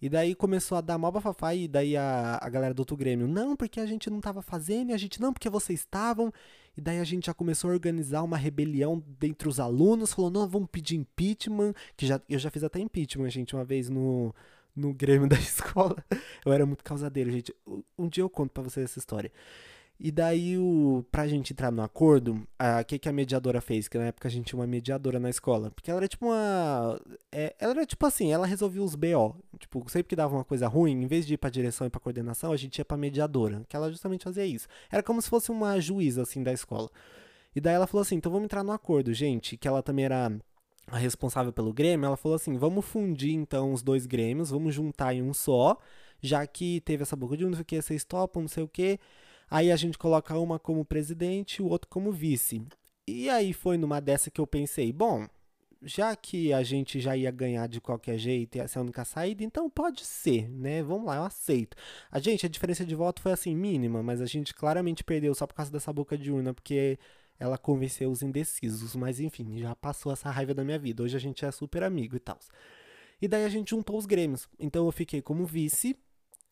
E daí começou a dar mó bafafá e daí a, a galera do outro Grêmio, não, porque a gente não tava fazendo, e a gente, não, porque vocês estavam. E daí a gente já começou a organizar uma rebelião dentre os alunos, falou, não, vamos pedir impeachment, que já, eu já fiz até impeachment, gente, uma vez no, no Grêmio da escola. Eu era muito causadeiro, gente. Um dia eu conto pra vocês essa história. E daí, o, pra gente entrar no acordo, o que, que a mediadora fez? Que na época a gente tinha uma mediadora na escola. Porque ela era tipo uma. É, ela era tipo assim, ela resolvia os BO. Tipo, sempre que dava uma coisa ruim, em vez de ir pra direção e pra coordenação, a gente ia pra mediadora. Que ela justamente fazia isso. Era como se fosse uma juíza, assim, da escola. E daí ela falou assim: então vamos entrar no acordo, gente. Que ela também era a responsável pelo Grêmio. Ela falou assim: vamos fundir então os dois Grêmios, vamos juntar em um só. Já que teve essa boca de um, não sei o que, vocês topam, não sei o que. Aí a gente coloca uma como presidente e o outro como vice. E aí foi numa dessa que eu pensei, bom, já que a gente já ia ganhar de qualquer jeito e essa é a única saída, então pode ser, né? Vamos lá, eu aceito. A gente, a diferença de voto foi assim, mínima, mas a gente claramente perdeu só por causa dessa boca de urna, porque ela convenceu os indecisos. Mas enfim, já passou essa raiva da minha vida. Hoje a gente é super amigo e tal. E daí a gente juntou os Grêmios. Então eu fiquei como vice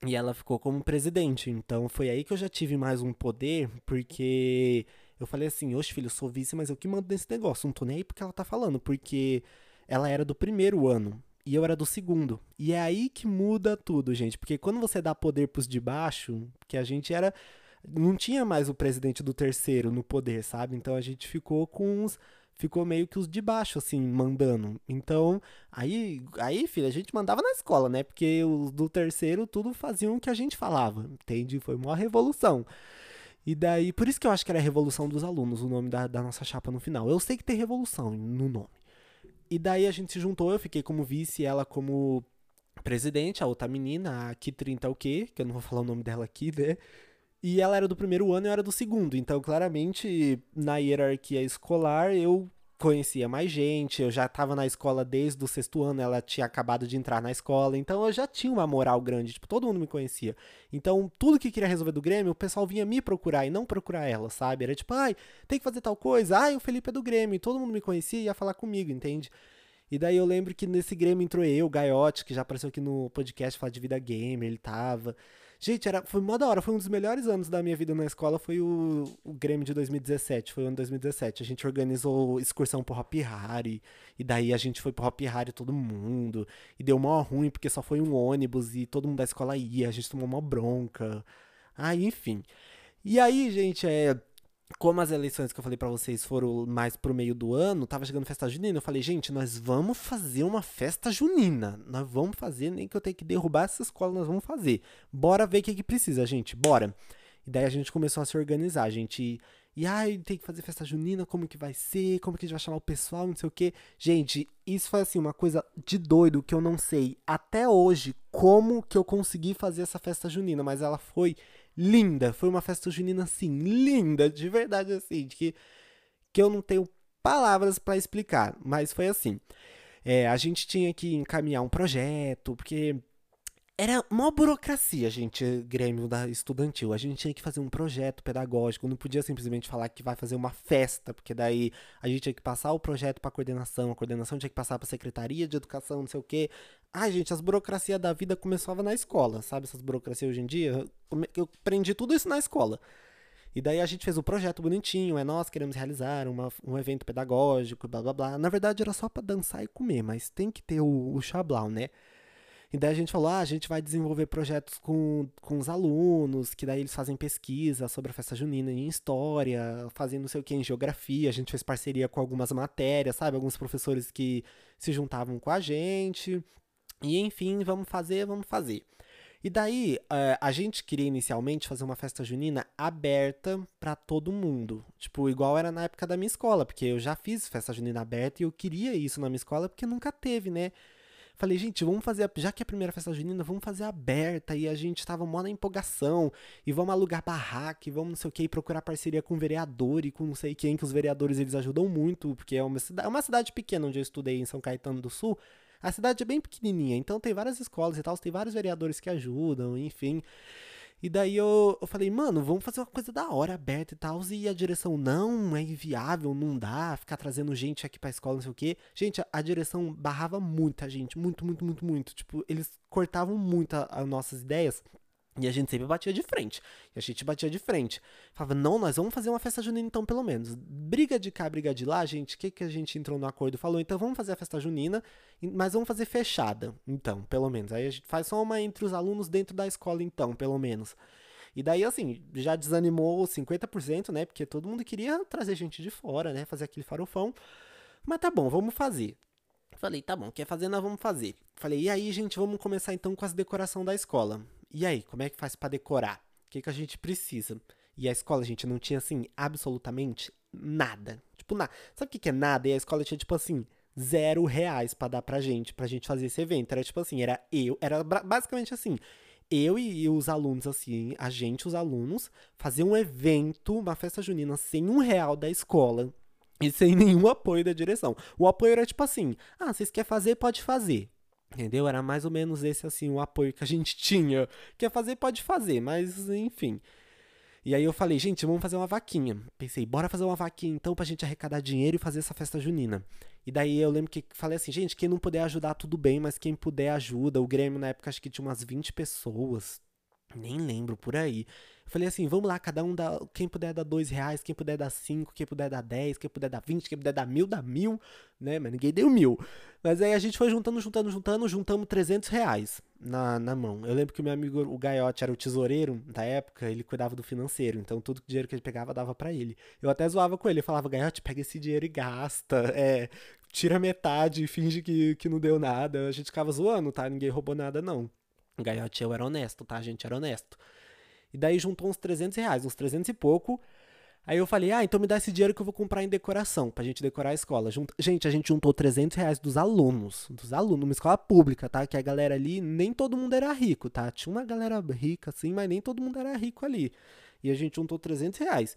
e ela ficou como presidente. Então foi aí que eu já tive mais um poder, porque eu falei assim: Oxe, filho, eu sou vice, mas eu que mando nesse negócio. Não tô nem aí porque ela tá falando, porque ela era do primeiro ano e eu era do segundo. E é aí que muda tudo, gente. Porque quando você dá poder pros de baixo, que a gente era. Não tinha mais o presidente do terceiro no poder, sabe? Então a gente ficou com uns ficou meio que os de baixo, assim, mandando. Então, aí, aí, filha, a gente mandava na escola, né? Porque os do terceiro tudo faziam o que a gente falava, entende? Foi uma revolução. E daí, por isso que eu acho que era Revolução dos Alunos, o nome da, da nossa chapa no final. Eu sei que tem revolução no nome. E daí a gente se juntou, eu fiquei como vice, ela como presidente, a outra menina, a K30 o quê, que eu não vou falar o nome dela aqui, né? E ela era do primeiro ano e eu era do segundo. Então, claramente, na hierarquia escolar, eu conhecia mais gente, eu já estava na escola desde o sexto ano, ela tinha acabado de entrar na escola, então eu já tinha uma moral grande, tipo, todo mundo me conhecia. Então, tudo que queria resolver do Grêmio, o pessoal vinha me procurar e não procurar ela, sabe? Era tipo, ai, tem que fazer tal coisa, ai, o Felipe é do Grêmio, todo mundo me conhecia e ia falar comigo, entende? E daí eu lembro que nesse Grêmio entrou eu, Gaiotti, que já apareceu aqui no podcast falar de vida gamer, ele tava. Gente, era, foi mó da hora, foi um dos melhores anos da minha vida na escola, foi o, o Grêmio de 2017, foi o ano 2017. A gente organizou excursão pro Hop Harry, e daí a gente foi pro Hop Harry todo mundo, e deu mó ruim porque só foi um ônibus e todo mundo da escola ia, a gente tomou mó bronca. Aí, enfim. E aí, gente, é como as eleições que eu falei para vocês foram mais pro meio do ano, tava chegando festa junina, eu falei, gente, nós vamos fazer uma festa junina. Nós vamos fazer, nem que eu tenha que derrubar essa escola, nós vamos fazer. Bora ver o que, que precisa, gente, bora. E daí a gente começou a se organizar, a gente. E ai, tem que fazer festa junina, como que vai ser, como que a gente vai chamar o pessoal, não sei o quê. Gente, isso foi assim, uma coisa de doido que eu não sei até hoje como que eu consegui fazer essa festa junina, mas ela foi linda. Foi uma festa junina, assim, linda, de verdade, assim, que, que eu não tenho palavras para explicar, mas foi assim. É, a gente tinha que encaminhar um projeto, porque era uma burocracia, gente, Grêmio da Estudantil. A gente tinha que fazer um projeto pedagógico, não podia simplesmente falar que vai fazer uma festa, porque daí a gente tinha que passar o projeto para coordenação, a coordenação tinha que passar para secretaria de educação, não sei o quê. Ai, gente, as burocracias da vida começavam na escola, sabe? Essas burocracias hoje em dia. Eu aprendi tudo isso na escola. E daí a gente fez o um projeto bonitinho, é nós queremos realizar uma, um evento pedagógico, blá blá blá. Na verdade era só para dançar e comer, mas tem que ter o, o chablau, né? E daí a gente falou, ah, a gente vai desenvolver projetos com, com os alunos, que daí eles fazem pesquisa sobre a festa junina em história, fazem não sei o que em geografia. A gente fez parceria com algumas matérias, sabe? Alguns professores que se juntavam com a gente. E enfim, vamos fazer, vamos fazer. E daí, uh, a gente queria inicialmente fazer uma festa junina aberta para todo mundo. Tipo, igual era na época da minha escola, porque eu já fiz festa junina aberta e eu queria isso na minha escola porque nunca teve, né? Falei, gente, vamos fazer, já que é a primeira festa junina, vamos fazer aberta. E a gente tava mó na empolgação. E vamos alugar barraca, e vamos não sei o que, procurar parceria com o vereador e com não sei quem, que os vereadores eles ajudam muito, porque é uma cidade, é uma cidade pequena onde eu estudei em São Caetano do Sul. A cidade é bem pequenininha, então tem várias escolas e tal, tem vários vereadores que ajudam, enfim. E daí eu, eu falei, mano, vamos fazer uma coisa da hora, aberta e tal. E a direção, não, é inviável, não dá, ficar trazendo gente aqui pra escola, não sei o quê. Gente, a, a direção barrava muita gente, muito, muito, muito, muito. Tipo, eles cortavam muito as nossas ideias. E a gente sempre batia de frente. E a gente batia de frente. Falava, não, nós vamos fazer uma festa junina então, pelo menos. Briga de cá, briga de lá, gente. O que, que a gente entrou no acordo? Falou, então vamos fazer a festa junina, mas vamos fazer fechada, então, pelo menos. Aí a gente faz só uma entre os alunos dentro da escola, então, pelo menos. E daí, assim, já desanimou 50%, né? Porque todo mundo queria trazer gente de fora, né? Fazer aquele farofão. Mas tá bom, vamos fazer. Falei, tá bom, quer fazer, nós vamos fazer. Falei, e aí, gente, vamos começar então com as decoração da escola. E aí, como é que faz para decorar? O que, que a gente precisa? E a escola, gente, não tinha assim absolutamente nada. Tipo, nada. Sabe o que, que é nada? E a escola tinha, tipo assim, zero reais para dar pra gente, pra gente fazer esse evento. Era tipo assim, era eu, era basicamente assim. Eu e, e os alunos, assim, a gente, os alunos, fazer um evento, uma festa junina, sem um real da escola. E sem nenhum apoio da direção. O apoio era tipo assim: ah, vocês querem fazer, pode fazer. Entendeu? Era mais ou menos esse, assim, o apoio que a gente tinha. Quer fazer, pode fazer, mas enfim. E aí eu falei, gente, vamos fazer uma vaquinha. Pensei, bora fazer uma vaquinha então pra gente arrecadar dinheiro e fazer essa festa junina. E daí eu lembro que falei assim, gente, quem não puder ajudar, tudo bem, mas quem puder ajuda. O Grêmio na época acho que tinha umas 20 pessoas. Nem lembro, por aí. Falei assim, vamos lá, cada um dá. Quem puder dar dois reais, quem puder dar cinco, quem puder dar dez, quem puder dar vinte, quem puder dar mil, dá mil, né? Mas ninguém deu mil. Mas aí a gente foi juntando, juntando, juntando, juntamos trezentos reais na, na mão. Eu lembro que o meu amigo, o Gaiote, era o tesoureiro da época, ele cuidava do financeiro. Então tudo o dinheiro que ele pegava dava para ele. Eu até zoava com ele, eu falava, Gaiote, pega esse dinheiro e gasta. É, tira metade e finge que, que não deu nada. A gente ficava zoando, tá? Ninguém roubou nada, não. Gaiote, eu era honesto, tá? A gente era honesto. E daí juntou uns 300 reais, uns 300 e pouco. Aí eu falei, ah, então me dá esse dinheiro que eu vou comprar em decoração, pra gente decorar a escola. Gente, a gente juntou 300 reais dos alunos, dos alunos, uma escola pública, tá? Que a galera ali, nem todo mundo era rico, tá? Tinha uma galera rica, assim, mas nem todo mundo era rico ali. E a gente juntou 300 reais.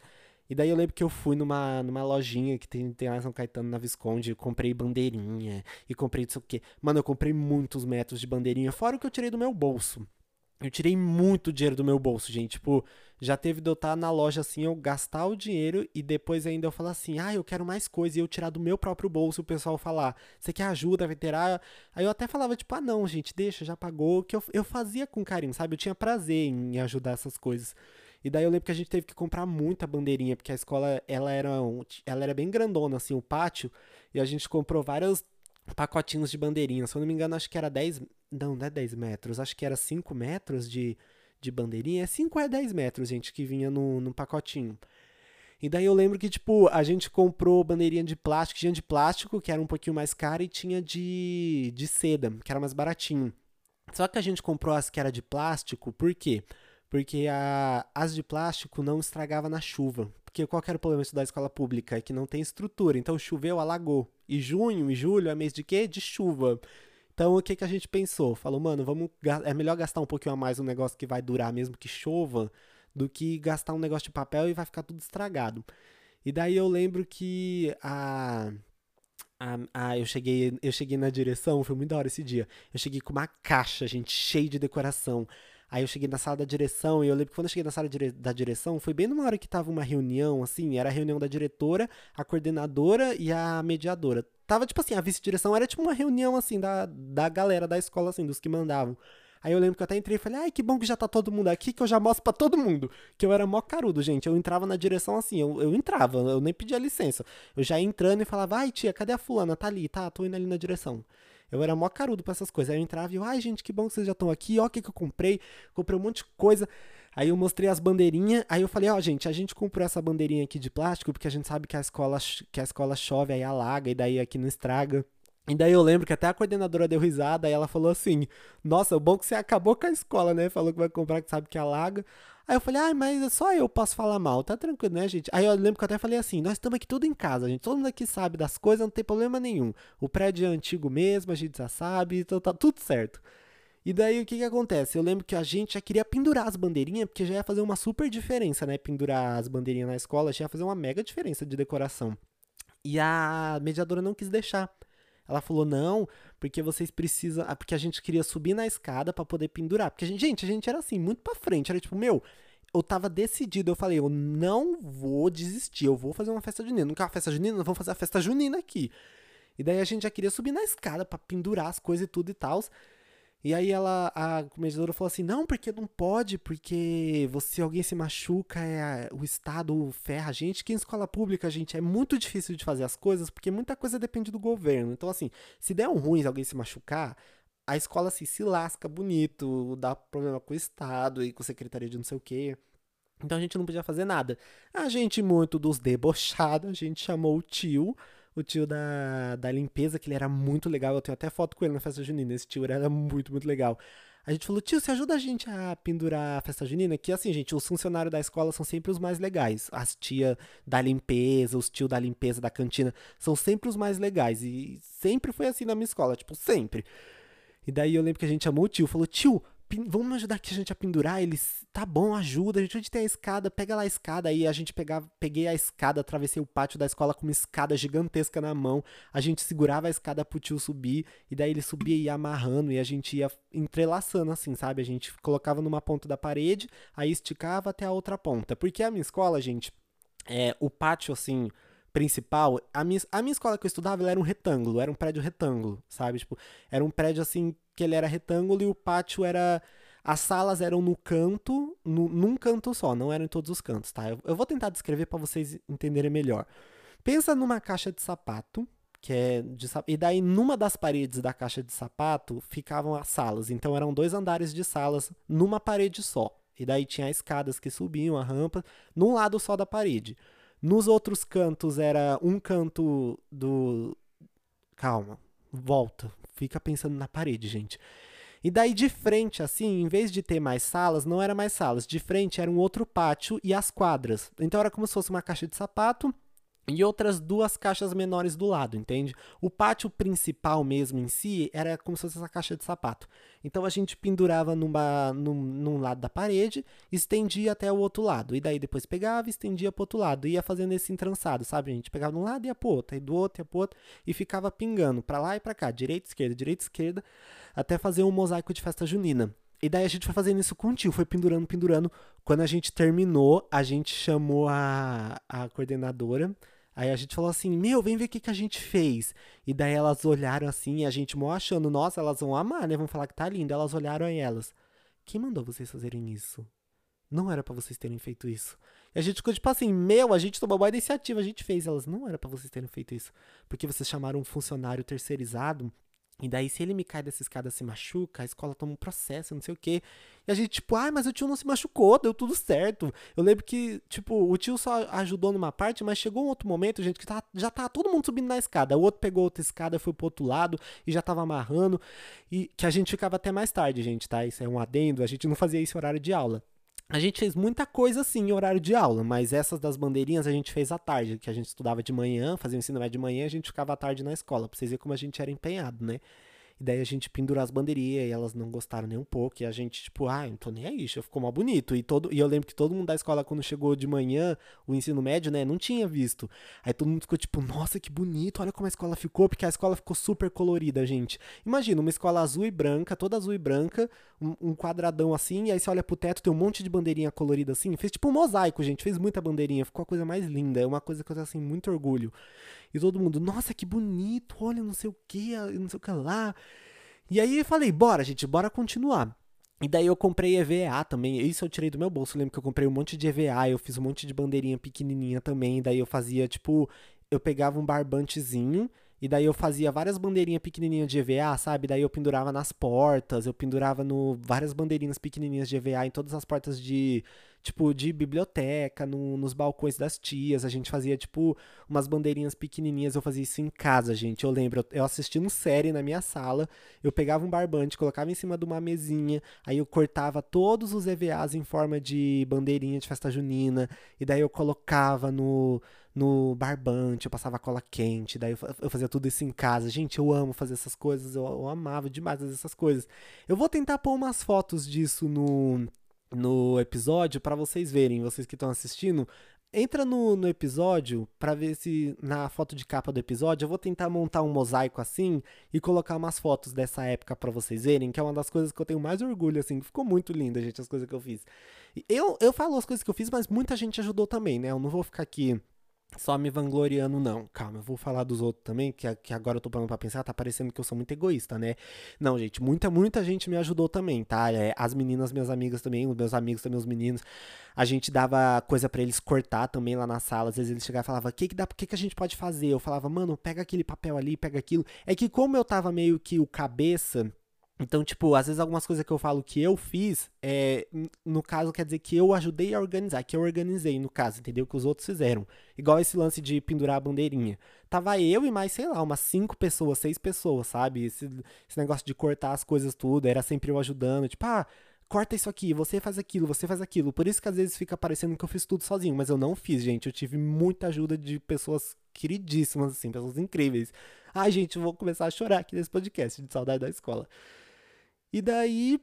E daí eu lembro que eu fui numa, numa lojinha que tem, tem lá em São Caetano, na Visconde, comprei bandeirinha e comprei não sei o quê. Mano, eu comprei muitos metros de bandeirinha, fora o que eu tirei do meu bolso. Eu tirei muito dinheiro do meu bolso, gente. Tipo, já teve de eu estar na loja assim, eu gastar o dinheiro e depois ainda eu falar assim, ah, eu quero mais coisa, e eu tirar do meu próprio bolso o pessoal falar, você quer ajuda, vai terá? Aí eu até falava, tipo, ah, não, gente, deixa, já pagou, que eu, eu fazia com carinho, sabe? Eu tinha prazer em ajudar essas coisas. E daí eu lembro que a gente teve que comprar muita bandeirinha, porque a escola, ela era, um, ela era bem grandona, assim, o pátio, e a gente comprou vários pacotinhos de bandeirinha. Se eu não me engano, acho que era 10, não, não é 10 metros. Acho que era 5 metros de, de bandeirinha. É 5 é 10 metros, gente, que vinha no, no pacotinho. E daí eu lembro que, tipo, a gente comprou bandeirinha de plástico, tinha de plástico, que era um pouquinho mais cara, e tinha de, de seda, que era mais baratinho. Só que a gente comprou as que era de plástico, por quê? Porque a, as de plástico não estragava na chuva. Porque qual era o problema de estudar escola pública? É que não tem estrutura. Então choveu, alagou. E junho e julho é mês de quê? De chuva. Então, o que, que a gente pensou? Falou, mano, vamos é melhor gastar um pouquinho a mais um negócio que vai durar mesmo que chova, do que gastar um negócio de papel e vai ficar tudo estragado. E daí eu lembro que a, a, a, eu cheguei eu cheguei na direção, foi muito da hora esse dia. Eu cheguei com uma caixa, gente, cheia de decoração. Aí eu cheguei na sala da direção e eu lembro que quando eu cheguei na sala dire da direção, foi bem numa hora que tava uma reunião, assim, era a reunião da diretora, a coordenadora e a mediadora. Tava, tipo assim, a vice-direção era tipo uma reunião, assim, da, da galera da escola, assim, dos que mandavam. Aí eu lembro que eu até entrei e falei, ai, que bom que já tá todo mundo aqui, que eu já mostro pra todo mundo. Que eu era mó carudo, gente. Eu entrava na direção assim, eu, eu entrava, eu nem pedia licença. Eu já ia entrando e falava, ai, tia, cadê a fulana? Tá ali, tá, tô indo ali na direção. Eu era mó carudo pra essas coisas. Aí eu entrava e eu, ai, gente, que bom que vocês já estão aqui. Ó, o que, que eu comprei. Comprei um monte de coisa. Aí eu mostrei as bandeirinhas. Aí eu falei, ó, gente, a gente comprou essa bandeirinha aqui de plástico porque a gente sabe que a escola, que a escola chove, aí alaga, e daí aqui não estraga. E daí eu lembro que até a coordenadora deu risada e ela falou assim: Nossa, o bom que você acabou com a escola, né? Falou que vai comprar, que sabe que alaga. Aí eu falei, ah, mas só eu posso falar mal, tá tranquilo, né, gente? Aí eu lembro que eu até falei assim, nós estamos aqui tudo em casa, gente. Todo mundo aqui sabe das coisas, não tem problema nenhum. O prédio é antigo mesmo, a gente já sabe, então tá tudo certo. E daí o que que acontece? Eu lembro que a gente já queria pendurar as bandeirinhas, porque já ia fazer uma super diferença, né? Pendurar as bandeirinhas na escola, já ia fazer uma mega diferença de decoração. E a mediadora não quis deixar. Ela falou: "Não, porque vocês precisam, ah, porque a gente queria subir na escada para poder pendurar". Porque a gente, gente, a gente era assim, muito para frente, era tipo, meu, eu tava decidido, eu falei, eu não vou desistir, eu vou fazer uma festa junina. Não quer uma festa junina? Nós vamos fazer a festa junina aqui. E daí a gente já queria subir na escada para pendurar as coisas e tudo e tal. E aí ela, a comedidora falou assim, não, porque não pode, porque você, alguém se machuca, é, o Estado ferra a gente, que em escola pública, gente, é muito difícil de fazer as coisas, porque muita coisa depende do governo. Então, assim, se der um ruim alguém se machucar, a escola assim, se lasca bonito, dá problema com o Estado e com a Secretaria de não sei o quê. Então a gente não podia fazer nada. A gente, muito dos debochados, a gente chamou o tio o tio da, da limpeza, que ele era muito legal. Eu tenho até foto com ele na festa junina. Esse tio era muito, muito legal. A gente falou, tio, você ajuda a gente a pendurar a festa junina? Que assim, gente, os funcionários da escola são sempre os mais legais. As tia da limpeza, os tio da limpeza da cantina, são sempre os mais legais. E sempre foi assim na minha escola, tipo, sempre. E daí eu lembro que a gente chamou o tio, falou, tio, vamos ajudar aqui a gente a pendurar? Eles, tá bom, ajuda. A gente onde tem a escada, pega lá a escada. Aí a gente pegava, peguei a escada, atravessei o pátio da escola com uma escada gigantesca na mão. A gente segurava a escada pro tio subir, e daí ele subia e ia amarrando, e a gente ia entrelaçando assim, sabe? A gente colocava numa ponta da parede, aí esticava até a outra ponta. Porque a minha escola, gente, é, o pátio, assim, principal, a minha, a minha escola que eu estudava, era um retângulo, era um prédio retângulo, sabe? Tipo, era um prédio assim que ele era retângulo e o pátio era as salas eram no canto, no, num canto só, não eram em todos os cantos, tá? Eu, eu vou tentar descrever para vocês entenderem melhor. Pensa numa caixa de sapato, que é de e daí numa das paredes da caixa de sapato ficavam as salas. Então eram dois andares de salas numa parede só. E daí tinha escadas que subiam, a rampa, num lado só da parede. Nos outros cantos era um canto do. Calma, volta. Fica pensando na parede, gente. E daí de frente, assim, em vez de ter mais salas, não era mais salas. De frente era um outro pátio e as quadras. Então era como se fosse uma caixa de sapato e outras duas caixas menores do lado, entende? O pátio principal mesmo em si era como se fosse essa caixa de sapato. Então a gente pendurava numa, num, num lado da parede, estendia até o outro lado. E daí depois pegava e estendia pro outro lado. Ia fazendo esse entrançado, sabe? A gente pegava de um lado e ia pro outro, aí do outro ia pro outro. E ficava pingando pra lá e pra cá, direita, esquerda, direita, esquerda, até fazer um mosaico de festa junina. E daí a gente foi fazendo isso com o tio, foi pendurando, pendurando. Quando a gente terminou, a gente chamou a, a coordenadora. Aí a gente falou assim: Meu, vem ver o que, que a gente fez. E daí elas olharam assim, e a gente mó achando, nossa, elas vão amar, né? Vão falar que tá lindo. Elas olharam aí elas. Quem mandou vocês fazerem isso? Não era para vocês terem feito isso. E a gente ficou tipo assim: Meu, a gente tomou boa iniciativa, a gente fez. Elas, não era para vocês terem feito isso. Porque vocês chamaram um funcionário terceirizado e daí, se ele me cai dessa escada se machuca, a escola toma um processo, não sei o quê. E a gente, tipo, ai, ah, mas o tio não se machucou, deu tudo certo. Eu lembro que, tipo, o tio só ajudou numa parte, mas chegou um outro momento, gente, que tá, já tá todo mundo subindo na escada. O outro pegou outra escada, foi pro outro lado e já tava amarrando. E que a gente ficava até mais tarde, gente, tá? Isso é um adendo, a gente não fazia isso em horário de aula. A gente fez muita coisa assim em horário de aula, mas essas das bandeirinhas a gente fez à tarde, que a gente estudava de manhã, fazia o ensino médio de manhã, a gente ficava à tarde na escola, pra vocês verem como a gente era empenhado, né? E daí a gente pendurou as bandeirinhas e elas não gostaram nem um pouco. E a gente, tipo, ah, não tô nem aí, já ficou mal bonito. E, todo, e eu lembro que todo mundo da escola, quando chegou de manhã, o ensino médio, né, não tinha visto. Aí todo mundo ficou tipo, nossa, que bonito, olha como a escola ficou, porque a escola ficou super colorida, gente. Imagina, uma escola azul e branca, toda azul e branca, um, um quadradão assim, e aí você olha pro teto, tem um monte de bandeirinha colorida assim. Fez tipo um mosaico, gente, fez muita bandeirinha, ficou a coisa mais linda. É uma coisa que eu tenho, assim, muito orgulho. E todo mundo, nossa, que bonito, olha, não sei o que, não sei o que lá. E aí eu falei, bora, gente, bora continuar. E daí eu comprei EVA também. Isso eu tirei do meu bolso. Eu lembro que eu comprei um monte de EVA, eu fiz um monte de bandeirinha pequenininha também. Daí eu fazia, tipo, eu pegava um barbantezinho e daí eu fazia várias bandeirinhas pequenininhas de EVA, sabe? Daí eu pendurava nas portas, eu pendurava no várias bandeirinhas pequenininhas de EVA em todas as portas de tipo, de biblioteca, no, nos balcões das tias. A gente fazia, tipo, umas bandeirinhas pequenininhas. Eu fazia isso em casa, gente. Eu lembro, eu assistindo série na minha sala. Eu pegava um barbante, colocava em cima de uma mesinha. Aí eu cortava todos os EVAs em forma de bandeirinha de festa junina. E daí eu colocava no no barbante, eu passava cola quente, daí eu, fazia tudo isso em casa. Gente, eu amo fazer essas coisas, eu, eu amava demais essas coisas. Eu vou tentar pôr umas fotos disso no, no episódio para vocês verem, vocês que estão assistindo. Entra no, no episódio para ver se na foto de capa do episódio eu vou tentar montar um mosaico assim e colocar umas fotos dessa época para vocês verem, que é uma das coisas que eu tenho mais orgulho, assim, ficou muito linda, gente, as coisas que eu fiz. Eu, eu falo as coisas que eu fiz, mas muita gente ajudou também, né? Eu não vou ficar aqui só me vangloriando, não. Calma, eu vou falar dos outros também, que, que agora eu tô parando pra pensar, tá parecendo que eu sou muito egoísta, né? Não, gente, muita, muita gente me ajudou também, tá? É, as meninas, minhas amigas também, os meus amigos também, os meninos. A gente dava coisa para eles cortar também lá na sala. Às vezes eles chegavam e falavam, o que, que dá, que, que a gente pode fazer? Eu falava, mano, pega aquele papel ali, pega aquilo. É que como eu tava meio que o cabeça então, tipo, às vezes algumas coisas que eu falo que eu fiz, é, no caso quer dizer que eu ajudei a organizar, que eu organizei, no caso, entendeu? Que os outros fizeram. Igual esse lance de pendurar a bandeirinha. Tava eu e mais, sei lá, umas cinco pessoas, seis pessoas, sabe? Esse, esse negócio de cortar as coisas tudo, era sempre eu ajudando. Tipo, ah, corta isso aqui, você faz aquilo, você faz aquilo. Por isso que às vezes fica parecendo que eu fiz tudo sozinho, mas eu não fiz, gente. Eu tive muita ajuda de pessoas queridíssimas, assim, pessoas incríveis. Ai, gente, eu vou começar a chorar aqui nesse podcast, de saudade da escola. E daí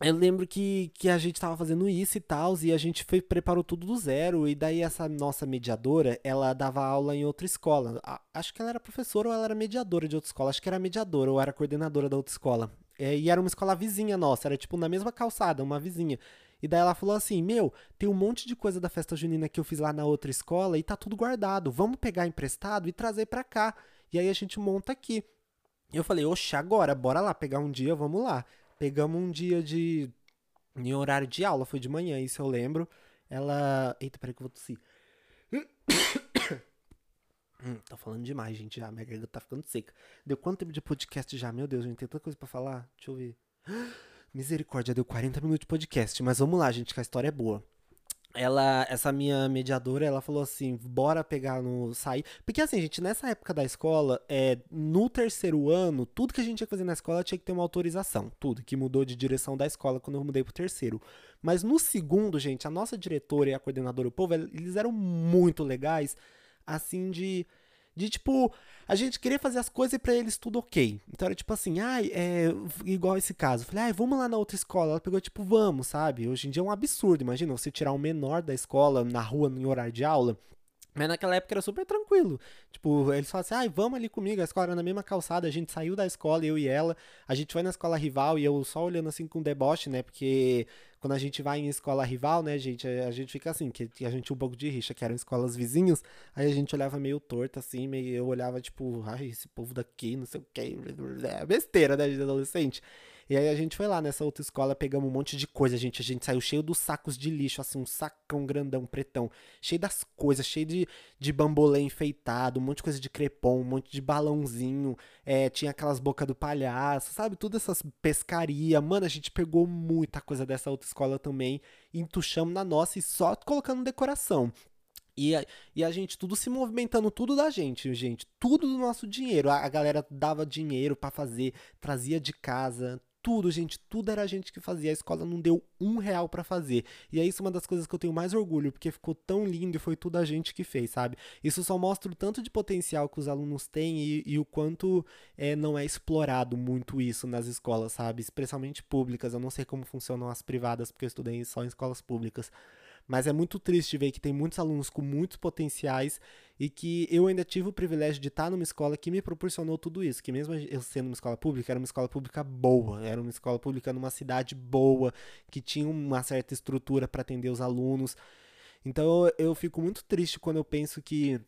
eu lembro que, que a gente tava fazendo isso e tal, e a gente foi, preparou tudo do zero, e daí essa nossa mediadora, ela dava aula em outra escola. Acho que ela era professora ou ela era mediadora de outra escola. Acho que era mediadora ou era coordenadora da outra escola. É, e era uma escola vizinha nossa, era tipo na mesma calçada, uma vizinha. E daí ela falou assim: Meu, tem um monte de coisa da festa junina que eu fiz lá na outra escola e tá tudo guardado. Vamos pegar emprestado e trazer pra cá. E aí a gente monta aqui. Eu falei: Oxe, agora, bora lá pegar um dia, vamos lá. Pegamos um dia de. em horário de aula, foi de manhã, isso eu lembro. Ela. Eita, peraí que eu vou tossir. hum, tô falando demais, gente, já. Minha garganta tá ficando seca. Deu quanto tempo de podcast já? Meu Deus, gente, tem tanta coisa pra falar. Deixa eu ver. Misericórdia, deu 40 minutos de podcast. Mas vamos lá, gente, que a história é boa. Ela, essa minha mediadora, ela falou assim, bora pegar no sair, porque assim, gente, nessa época da escola, é, no terceiro ano, tudo que a gente tinha que fazer na escola tinha que ter uma autorização, tudo que mudou de direção da escola quando eu mudei pro terceiro. Mas no segundo, gente, a nossa diretora e a coordenadora do povo, eles eram muito legais, assim de de tipo, a gente queria fazer as coisas e pra eles tudo ok. Então era tipo assim, ai, é, igual esse caso. Eu falei, ai, vamos lá na outra escola. Ela pegou, tipo, vamos, sabe? Hoje em dia é um absurdo. Imagina você tirar um menor da escola na rua, em horário de aula. Mas naquela época era super tranquilo. Tipo, eles falaram assim: ai, vamos ali comigo. A escola era na mesma calçada. A gente saiu da escola, eu e ela. A gente foi na escola rival e eu só olhando assim com deboche, né? Porque quando a gente vai em escola rival, né, gente, a gente fica assim, que a gente um pouco de rixa, que eram escolas vizinhos. Aí a gente olhava meio torto, assim, meio, eu olhava tipo, ai, esse povo daqui, não sei o que. Besteira, né, de adolescente. E aí a gente foi lá nessa outra escola, pegamos um monte de coisa, gente. A gente saiu cheio dos sacos de lixo, assim, um sacão grandão, pretão. Cheio das coisas, cheio de, de bambolê enfeitado, um monte de coisa de crepom, um monte de balãozinho. É, tinha aquelas bocas do palhaço, sabe? Todas essas pescaria. Mano, a gente pegou muita coisa dessa outra escola também. Entuchamos na nossa e só colocando decoração. E a, e a gente tudo se movimentando, tudo da gente, gente. Tudo do nosso dinheiro. A, a galera dava dinheiro para fazer, trazia de casa, tudo, gente, tudo era a gente que fazia. A escola não deu um real para fazer. E é isso uma das coisas que eu tenho mais orgulho, porque ficou tão lindo e foi tudo a gente que fez, sabe? Isso só mostra o tanto de potencial que os alunos têm e, e o quanto é, não é explorado muito isso nas escolas, sabe? Especialmente públicas. Eu não sei como funcionam as privadas, porque eu estudei só em escolas públicas. Mas é muito triste ver que tem muitos alunos com muitos potenciais e que eu ainda tive o privilégio de estar numa escola que me proporcionou tudo isso. Que mesmo eu sendo uma escola pública, era uma escola pública boa, era uma escola pública numa cidade boa, que tinha uma certa estrutura para atender os alunos. Então eu fico muito triste quando eu penso que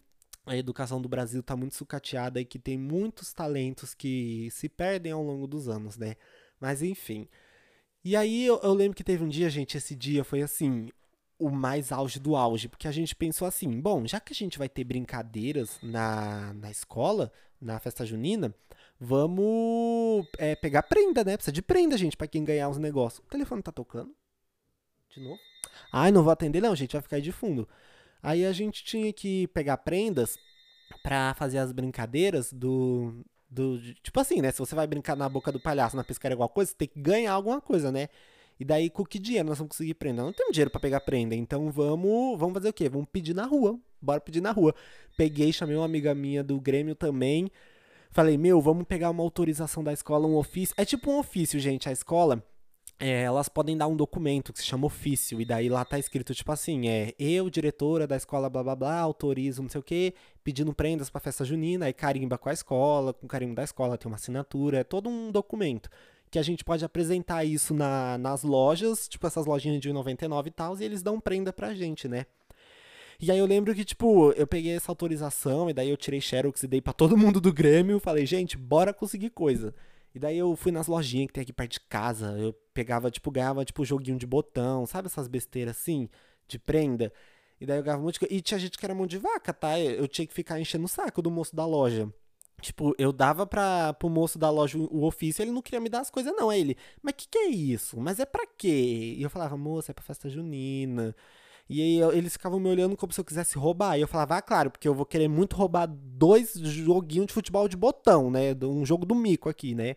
a educação do Brasil está muito sucateada e que tem muitos talentos que se perdem ao longo dos anos, né? Mas enfim. E aí eu, eu lembro que teve um dia, gente, esse dia foi assim, o mais auge do auge, porque a gente pensou assim, bom, já que a gente vai ter brincadeiras na, na escola, na festa junina, vamos é, pegar prenda, né? Precisa de prenda, gente, para quem ganhar os negócios. O telefone tá tocando? De novo? Ai, não vou atender não, gente, vai ficar aí de fundo. Aí a gente tinha que pegar prendas para fazer as brincadeiras do, do. Tipo assim, né? Se você vai brincar na boca do palhaço, na pescaria, alguma coisa, você tem que ganhar alguma coisa, né? E daí, com que dinheiro nós vamos conseguir prenda? Não temos dinheiro para pegar prenda, então vamos, vamos fazer o quê? Vamos pedir na rua. Bora pedir na rua. Peguei, chamei uma amiga minha do Grêmio também. Falei, meu, vamos pegar uma autorização da escola, um ofício. É tipo um ofício, gente. A escola, é, elas podem dar um documento que se chama ofício, e daí lá tá escrito, tipo assim, é eu, diretora da escola, blá blá blá, autorizo não sei o que, pedindo prendas pra festa junina, aí carimba com a escola, com o carimbo da escola, tem uma assinatura, é todo um documento que a gente pode apresentar isso na, nas lojas, tipo essas lojinhas de 99 e tal, e eles dão prenda pra gente, né? E aí eu lembro que, tipo, eu peguei essa autorização, e daí eu tirei Xerox e dei pra todo mundo do Grêmio, falei, gente, bora conseguir coisa. E daí eu fui nas lojinhas que tem aqui perto de casa, eu pegava, tipo, ganhava, tipo, joguinho de botão, sabe essas besteiras assim, de prenda? E daí eu ganhava um monte de coisa. E tinha gente que era mão de vaca, tá? Eu tinha que ficar enchendo o saco do moço da loja. Tipo, eu dava pra, pro moço da loja o ofício, ele não queria me dar as coisas, não. Aí ele, mas que que é isso? Mas é pra quê? E eu falava, moça, é pra festa junina. E aí eu, eles ficavam me olhando como se eu quisesse roubar. E eu falava, ah, claro, porque eu vou querer muito roubar dois joguinhos de futebol de botão, né? Um jogo do mico aqui, né?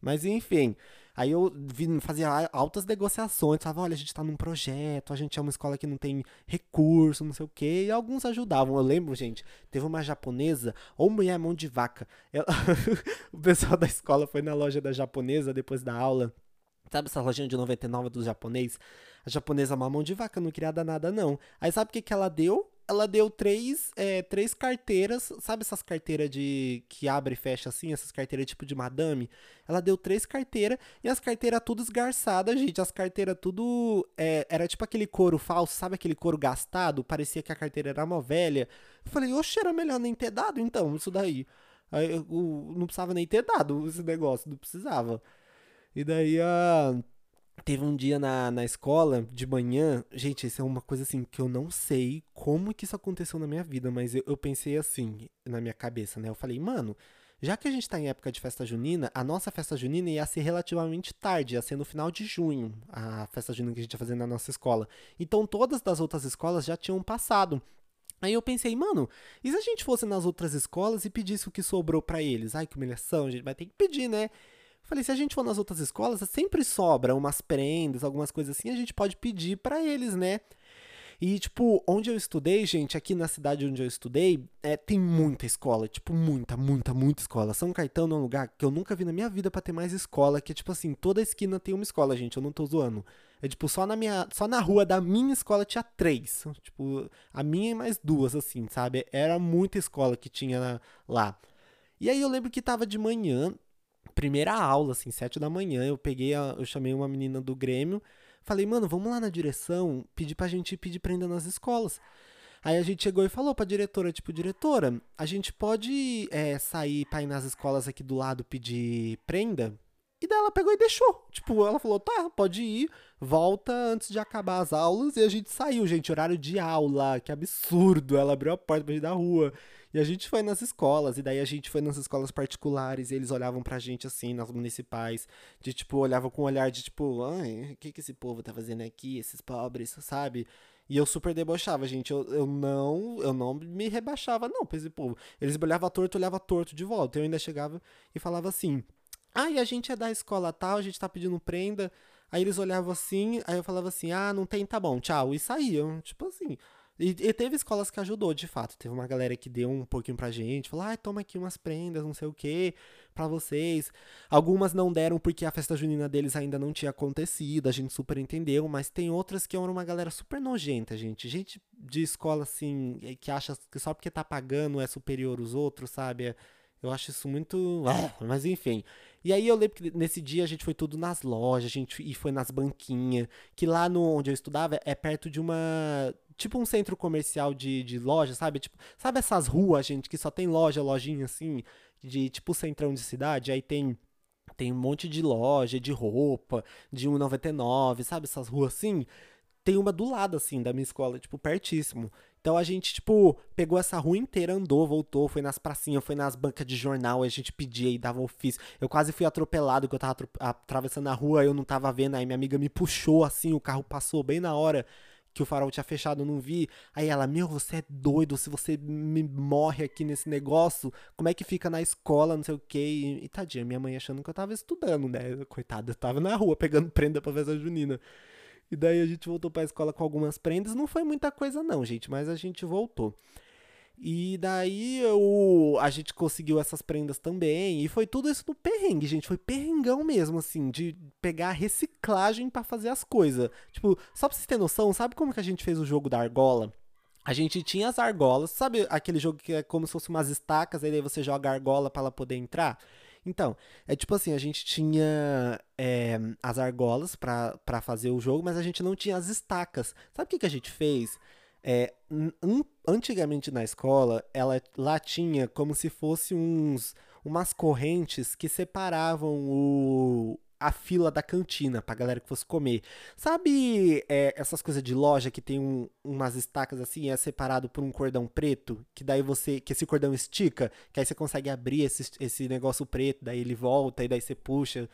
Mas enfim. Aí eu fazia altas negociações, falava, olha, a gente tá num projeto, a gente é uma escola que não tem recurso, não sei o quê, e alguns ajudavam. Eu lembro, gente, teve uma japonesa, ou mulher mão de vaca. Ela... o pessoal da escola foi na loja da japonesa depois da aula. Sabe essa lojinha de 99 dos japonês? A japonesa mamão de vaca não queria dar nada, não. Aí sabe o que, que ela deu? Ela deu três, é, três carteiras, sabe essas carteiras de que abre e fecha assim, essas carteiras tipo de madame? Ela deu três carteiras e as carteiras tudo esgarçadas, gente. As carteiras tudo é, era tipo aquele couro falso, sabe aquele couro gastado? Parecia que a carteira era uma velha. Eu falei, oxe, era melhor nem ter dado então, isso daí. Aí, eu, eu, não precisava nem ter dado esse negócio, não precisava. E daí a. Uh Teve um dia na, na escola, de manhã, gente, isso é uma coisa assim que eu não sei como que isso aconteceu na minha vida, mas eu, eu pensei assim, na minha cabeça, né? Eu falei, mano, já que a gente tá em época de festa junina, a nossa festa junina ia ser relativamente tarde, ia ser no final de junho, a festa junina que a gente ia fazer na nossa escola. Então todas das outras escolas já tinham passado. Aí eu pensei, mano, e se a gente fosse nas outras escolas e pedisse o que sobrou para eles? Ai, que humilhação, a gente vai ter que pedir, né? Falei, se a gente for nas outras escolas, sempre sobra umas prendas, algumas coisas assim, a gente pode pedir para eles, né? E, tipo, onde eu estudei, gente, aqui na cidade onde eu estudei, é, tem muita escola. Tipo, muita, muita, muita escola. São Caetano é um lugar que eu nunca vi na minha vida para ter mais escola. Que é, tipo assim, toda esquina tem uma escola, gente. Eu não tô zoando. É, tipo, só na minha. Só na rua da minha escola tinha três. Tipo, a minha e mais duas, assim, sabe? Era muita escola que tinha lá. E aí eu lembro que tava de manhã, primeira aula, assim, sete da manhã, eu peguei, a, eu chamei uma menina do Grêmio, falei, mano, vamos lá na direção, pedir pra gente pedir prenda nas escolas. Aí a gente chegou e falou pra diretora, tipo, diretora, a gente pode é, sair pra ir nas escolas aqui do lado pedir prenda? E daí ela pegou e deixou. Tipo, ela falou, tá, pode ir, volta antes de acabar as aulas. E a gente saiu, gente, horário de aula, que absurdo. Ela abriu a porta pra gente da rua. E a gente foi nas escolas, e daí a gente foi nas escolas particulares, e eles olhavam pra gente assim, nas municipais, de tipo, olhavam com um olhar de tipo, ai, o que que esse povo tá fazendo aqui, esses pobres, sabe? E eu super debochava, gente. Eu, eu não eu não me rebaixava, não, pra esse povo. Eles olhavam torto, olhava torto de volta. Eu ainda chegava e falava assim. Ah, e a gente é da escola tal, a gente tá pedindo prenda. Aí eles olhavam assim, aí eu falava assim, ah, não tem, tá bom, tchau. E saíam. Tipo assim. E, e, teve escolas que ajudou, de fato. Teve uma galera que deu um pouquinho pra gente, falou, ah, toma aqui umas prendas, não sei o que, pra vocês. Algumas não deram porque a festa junina deles ainda não tinha acontecido, a gente super entendeu, mas tem outras que eram uma galera super nojenta, gente. Gente de escola, assim, que acha que só porque tá pagando é superior aos outros, sabe? Eu acho isso muito. Ah, mas enfim. E aí eu lembro que nesse dia a gente foi tudo nas lojas, a gente e foi nas banquinhas, que lá no onde eu estudava é perto de uma tipo um centro comercial de, de loja, sabe? Tipo, sabe essas ruas, gente, que só tem loja, lojinha assim, de tipo centrão de cidade, aí tem tem um monte de loja de roupa, de 1,99, sabe essas ruas assim? Tem uma do lado assim da minha escola, tipo pertíssimo. Então a gente, tipo, pegou essa rua inteira, andou, voltou, foi nas pracinhas, foi nas bancas de jornal, a gente pedia e dava ofício. Eu quase fui atropelado, que eu tava atravessando a rua, eu não tava vendo, aí minha amiga me puxou assim, o carro passou bem na hora que o farol tinha fechado, eu não vi. Aí ela, meu, você é doido, se você me morre aqui nesse negócio, como é que fica na escola, não sei o quê. E, e tadinha, minha mãe achando que eu tava estudando, né? Coitada, eu tava na rua pegando prenda pra festa junina. E daí a gente voltou pra escola com algumas prendas. Não foi muita coisa, não, gente, mas a gente voltou. E daí eu, a gente conseguiu essas prendas também. E foi tudo isso no perrengue, gente. Foi perrengão mesmo, assim, de pegar reciclagem para fazer as coisas. Tipo, só pra vocês terem noção, sabe como que a gente fez o jogo da argola? A gente tinha as argolas, sabe aquele jogo que é como se fosse umas estacas, aí você joga a argola para ela poder entrar? Então, é tipo assim, a gente tinha é, as argolas para fazer o jogo, mas a gente não tinha as estacas. Sabe o que, que a gente fez? É, antigamente na escola, ela lá tinha como se fosse uns umas correntes que separavam o, a fila da cantina pra galera que fosse comer. Sabe é, essas coisas de loja que tem um, umas estacas assim, é separado por um cordão preto, que daí você, que esse cordão estica, que aí você consegue abrir esse, esse negócio preto, daí ele volta e daí você puxa.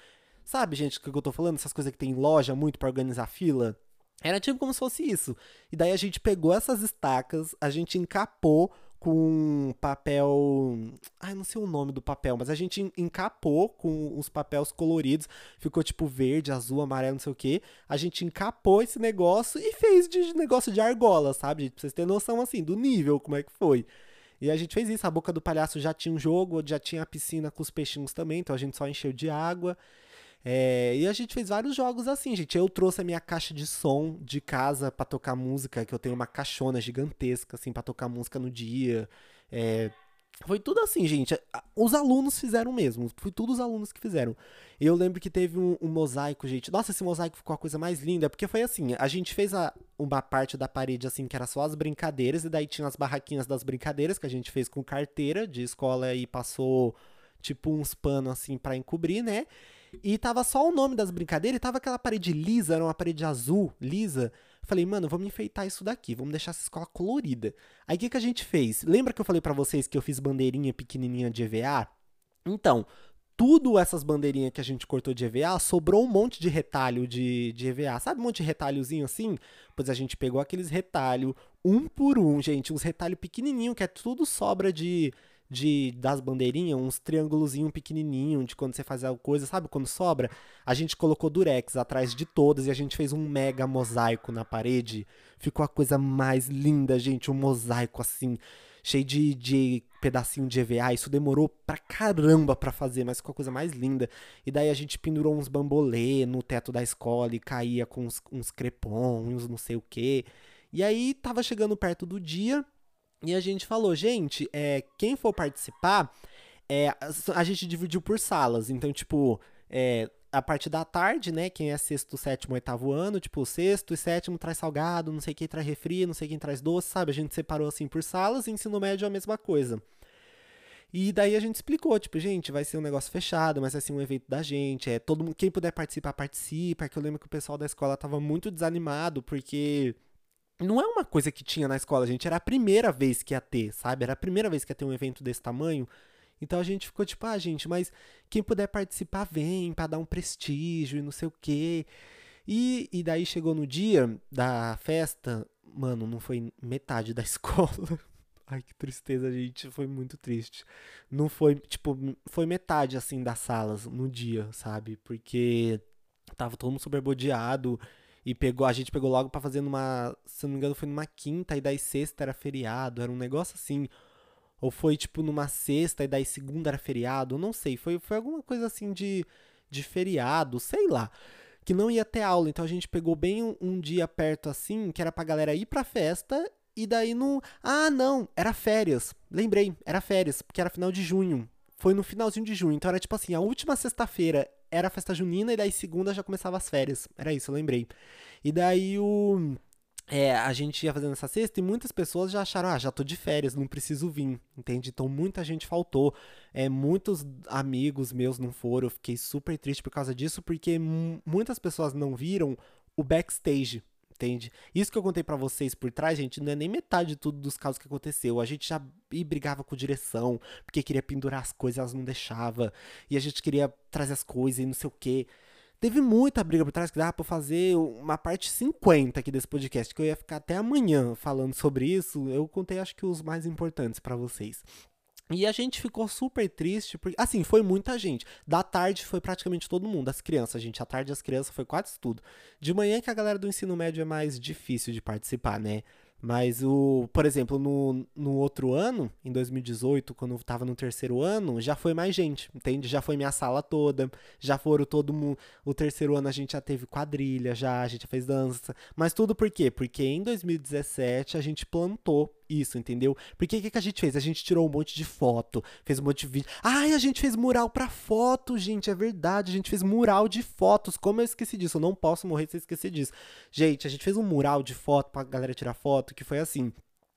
Sabe, gente, o que eu tô falando? Essas coisas que tem em loja muito para organizar fila. Era tipo como se fosse isso. E daí a gente pegou essas estacas, a gente encapou com papel. Ai, não sei o nome do papel, mas a gente encapou com os papéis coloridos. Ficou tipo verde, azul, amarelo, não sei o que. A gente encapou esse negócio e fez de negócio de argola, sabe? Pra vocês terem noção assim, do nível, como é que foi. E a gente fez isso. A boca do palhaço já tinha um jogo, já tinha a piscina com os peixinhos também, então a gente só encheu de água. É, e a gente fez vários jogos assim, gente. Eu trouxe a minha caixa de som de casa para tocar música, que eu tenho uma caixona gigantesca, assim, para tocar música no dia. É, foi tudo assim, gente. Os alunos fizeram mesmo. Foi tudo os alunos que fizeram. Eu lembro que teve um, um, mosaico, gente. Nossa, esse mosaico ficou a coisa mais linda. Porque foi assim: a gente fez a, uma parte da parede, assim, que era só as brincadeiras. E daí tinha as barraquinhas das brincadeiras, que a gente fez com carteira de escola e passou, tipo, uns panos, assim, para encobrir, né? E tava só o nome das brincadeiras e tava aquela parede lisa, era uma parede azul, lisa. Falei, mano, vamos enfeitar isso daqui, vamos deixar essa escola colorida. Aí o que, que a gente fez? Lembra que eu falei para vocês que eu fiz bandeirinha pequenininha de EVA? Então, tudo essas bandeirinhas que a gente cortou de EVA, sobrou um monte de retalho de, de EVA. Sabe um monte de retalhozinho assim? Pois a gente pegou aqueles retalhos, um por um, gente. Uns retalhos pequenininho, que é tudo sobra de, de das bandeirinhas, uns triângulozinho pequenininho de quando você faz alguma coisa, sabe quando sobra? A gente colocou durex atrás de todas e a gente fez um mega mosaico na parede. Ficou a coisa mais linda, gente, um mosaico assim cheio de, de pedacinho de EVA. Isso demorou pra caramba pra fazer, mas ficou a coisa mais linda. E daí a gente pendurou uns bambolê no teto da escola e caía com uns, uns crepons, uns não sei o que. E aí tava chegando perto do dia e a gente falou, gente, é, quem for participar, é, a gente dividiu por salas. Então, tipo, é, a parte da tarde, né? Quem é sexto, sétimo, oitavo ano, tipo, sexto e sétimo traz salgado, não sei quem traz refri, não sei quem traz doce, sabe? A gente separou assim por salas e ensino médio é a mesma coisa. E daí a gente explicou, tipo, gente, vai ser um negócio fechado, mas vai ser um evento da gente, é todo mundo, quem puder participar, participa, que eu lembro que o pessoal da escola tava muito desanimado, porque não é uma coisa que tinha na escola, gente, era a primeira vez que ia ter, sabe? Era a primeira vez que ia ter um evento desse tamanho, então a gente ficou tipo, ah, gente, mas quem puder participar, vem para dar um prestígio e não sei o quê. E, e daí chegou no dia da festa, mano, não foi metade da escola. Ai, que tristeza, gente. Foi muito triste. Não foi, tipo, foi metade, assim, das salas no dia, sabe? Porque tava todo mundo super bodeado. E pegou, a gente pegou logo para fazer numa. Se não me engano, foi numa quinta, e daí sexta era feriado. Era um negócio assim. Ou foi tipo numa sexta e daí segunda era feriado, não sei. Foi, foi alguma coisa assim de, de feriado, sei lá. Que não ia ter aula. Então a gente pegou bem um, um dia perto assim, que era pra galera ir pra festa. E daí no. Ah, não, era férias. Lembrei, era férias, porque era final de junho. Foi no finalzinho de junho. Então era tipo assim, a última sexta-feira era a festa junina e daí segunda já começava as férias. Era isso, eu lembrei. E daí o é, a gente ia fazendo essa cesta e muitas pessoas já acharam, ah, já tô de férias, não preciso vir, entende? Então muita gente faltou, é, muitos amigos meus não foram, eu fiquei super triste por causa disso, porque muitas pessoas não viram o backstage, entende? Isso que eu contei para vocês por trás, gente, não é nem metade de tudo dos casos que aconteceu. A gente já brigava com direção, porque queria pendurar as coisas, elas não deixavam, e a gente queria trazer as coisas e não sei o quê. Teve muita briga por trás que dava pra fazer uma parte 50 aqui desse podcast, que eu ia ficar até amanhã falando sobre isso. Eu contei, acho que, os mais importantes para vocês. E a gente ficou super triste, porque, assim, foi muita gente. Da tarde foi praticamente todo mundo, as crianças, gente. À tarde as crianças foi quase tudo. De manhã que a galera do ensino médio é mais difícil de participar, né? Mas o, por exemplo, no, no outro ano, em 2018, quando eu tava no terceiro ano, já foi mais gente, entende? Já foi minha sala toda, já foram todo mundo. O terceiro ano a gente já teve quadrilha, já, a gente já fez dança. Mas tudo por quê? Porque em 2017 a gente plantou isso, entendeu? Porque o que, que a gente fez? A gente tirou um monte de foto, fez um monte de vídeo. Ai, a gente fez mural pra foto, gente, é verdade. A gente fez mural de fotos. Como eu esqueci disso? Eu não posso morrer sem esquecer disso. Gente, a gente fez um mural de foto pra galera tirar foto, que foi assim.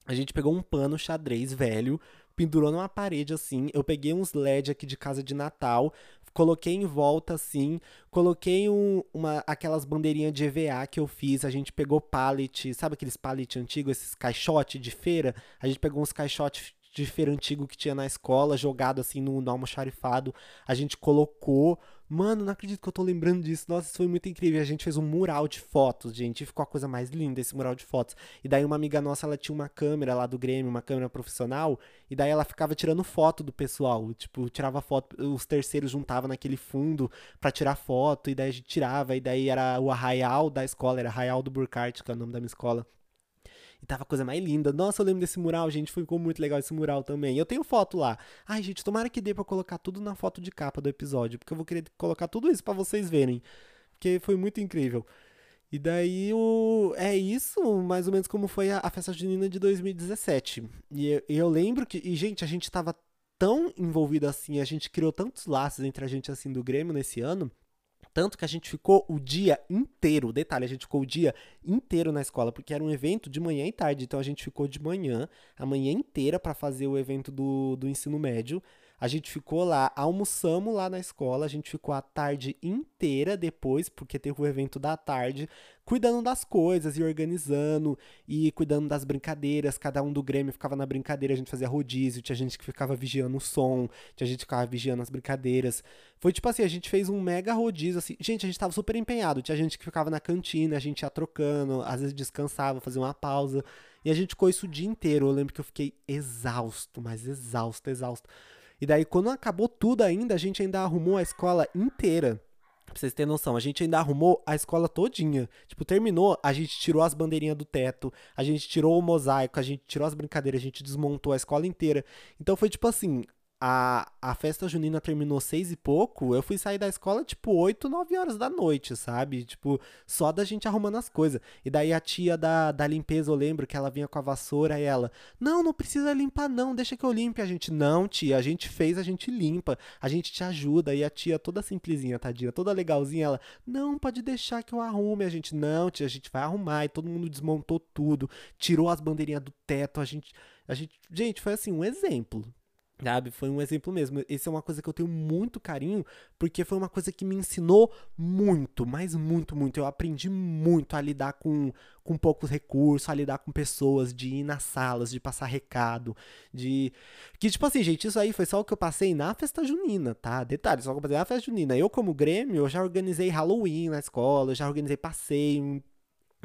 A gente pegou um pano xadrez velho, pendurou numa parede assim. Eu peguei uns LED aqui de casa de Natal, coloquei em volta assim, coloquei um, uma, aquelas bandeirinhas de EVA que eu fiz, a gente pegou pallet, sabe aqueles pallet antigos, esses caixotes de feira? A gente pegou uns caixotes feira antigo que tinha na escola, jogado assim no, no almoxarifado, a gente colocou Mano, não acredito que eu tô lembrando disso. Nossa, isso foi muito incrível. A gente fez um mural de fotos, gente. Ficou a coisa mais linda esse mural de fotos. E daí uma amiga nossa, ela tinha uma câmera lá do Grêmio, uma câmera profissional. E daí ela ficava tirando foto do pessoal. Tipo, tirava foto, os terceiros juntavam naquele fundo para tirar foto. E daí a gente tirava. E daí era o arraial da escola, era Arraial do Burkhardt, que é o nome da minha escola. E tava a coisa mais linda. Nossa, eu lembro desse mural, gente. Ficou muito legal esse mural também. Eu tenho foto lá. Ai, gente, tomara que dê pra colocar tudo na foto de capa do episódio. Porque eu vou querer colocar tudo isso para vocês verem. Porque foi muito incrível. E daí o... é isso, mais ou menos como foi a, a festa junina de 2017. E eu, eu lembro que, e gente, a gente tava tão envolvido assim, a gente criou tantos laços entre a gente assim do Grêmio nesse ano, tanto que a gente ficou o dia inteiro, detalhe, a gente ficou o dia inteiro na escola, porque era um evento de manhã e tarde. Então a gente ficou de manhã, a manhã inteira para fazer o evento do, do ensino médio. A gente ficou lá, almoçamos lá na escola, a gente ficou a tarde inteira depois, porque teve o evento da tarde, cuidando das coisas e organizando e cuidando das brincadeiras. Cada um do Grêmio ficava na brincadeira, a gente fazia rodízio, tinha gente que ficava vigiando o som, tinha gente que ficava vigiando as brincadeiras. Foi tipo assim, a gente fez um mega rodízio, assim. Gente, a gente tava super empenhado, tinha gente que ficava na cantina, a gente ia trocando, às vezes descansava, fazia uma pausa. E a gente ficou isso o dia inteiro. Eu lembro que eu fiquei exausto, mas exausto, exausto. E daí, quando acabou tudo ainda, a gente ainda arrumou a escola inteira. Pra vocês terem noção, a gente ainda arrumou a escola todinha. Tipo, terminou, a gente tirou as bandeirinhas do teto, a gente tirou o mosaico, a gente tirou as brincadeiras, a gente desmontou a escola inteira. Então foi tipo assim, a, a festa junina terminou seis e pouco, eu fui sair da escola tipo oito, nove horas da noite, sabe? Tipo, só da gente arrumando as coisas. E daí a tia da, da limpeza, eu lembro que ela vinha com a vassoura e ela, não, não precisa limpar não, deixa que eu limpe. A gente, não, tia, a gente fez, a gente limpa, a gente te ajuda. E a tia toda simplesinha, tadinha, toda legalzinha, ela, não, pode deixar que eu arrume. A gente, não, tia, a gente vai arrumar. E todo mundo desmontou tudo, tirou as bandeirinhas do teto, a gente... A gente, gente, foi assim, um exemplo, Sabe? Foi um exemplo mesmo. Esse é uma coisa que eu tenho muito carinho, porque foi uma coisa que me ensinou muito, mas muito, muito. Eu aprendi muito a lidar com, com poucos recursos, a lidar com pessoas, de ir nas salas, de passar recado, de. Que, tipo assim, gente, isso aí foi só o que eu passei na festa junina, tá? Detalhe, só o que eu passei na festa junina. Eu, como Grêmio, eu já organizei Halloween na escola, eu já organizei passeio.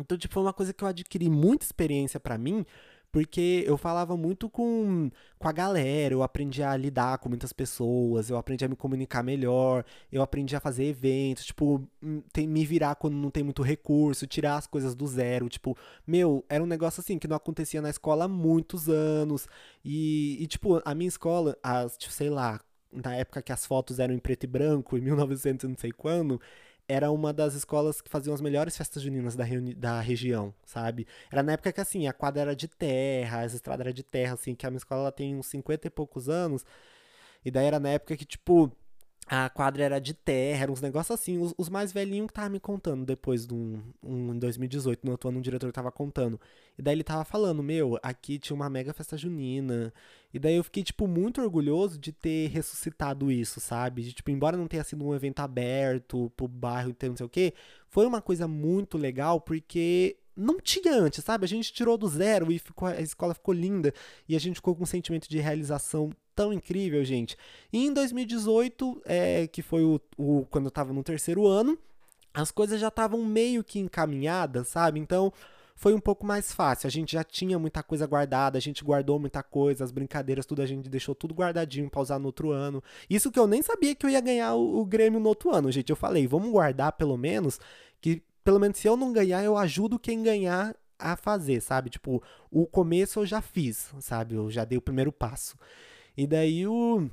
Então, tipo, foi uma coisa que eu adquiri muita experiência para mim porque eu falava muito com, com a galera, eu aprendi a lidar com muitas pessoas, eu aprendi a me comunicar melhor, eu aprendi a fazer eventos, tipo, hum, tem, me virar quando não tem muito recurso, tirar as coisas do zero, tipo, meu, era um negócio assim que não acontecia na escola há muitos anos, e, e tipo, a minha escola, as, tipo, sei lá, na época que as fotos eram em preto e branco, em 1900 não sei quando, era uma das escolas que faziam as melhores festas juninas da, da região, sabe? Era na época que, assim, a quadra era de terra, as estradas eram de terra, assim, que a minha escola ela tem uns 50 e poucos anos. E daí era na época que, tipo, a quadra era de terra, eram uns negócios assim. Os, os mais velhinhos que tava me contando depois de um, um em 2018, no outro ano, um diretor tava contando. E daí ele tava falando, meu, aqui tinha uma mega festa junina. E daí eu fiquei, tipo, muito orgulhoso de ter ressuscitado isso, sabe? De, tipo, embora não tenha sido um evento aberto pro bairro e não sei o quê, foi uma coisa muito legal porque não tinha antes, sabe? A gente tirou do zero e ficou, a escola ficou linda e a gente ficou com um sentimento de realização tão incrível, gente. E em 2018, é, que foi o, o quando eu tava no terceiro ano, as coisas já estavam meio que encaminhadas, sabe? Então foi um pouco mais fácil. A gente já tinha muita coisa guardada, a gente guardou muita coisa, as brincadeiras, tudo a gente deixou tudo guardadinho pra usar no outro ano. Isso que eu nem sabia que eu ia ganhar o, o Grêmio no outro ano, gente. Eu falei, vamos guardar pelo menos, que pelo menos se eu não ganhar, eu ajudo quem ganhar a fazer, sabe? Tipo, o começo eu já fiz, sabe? Eu já dei o primeiro passo. E daí o.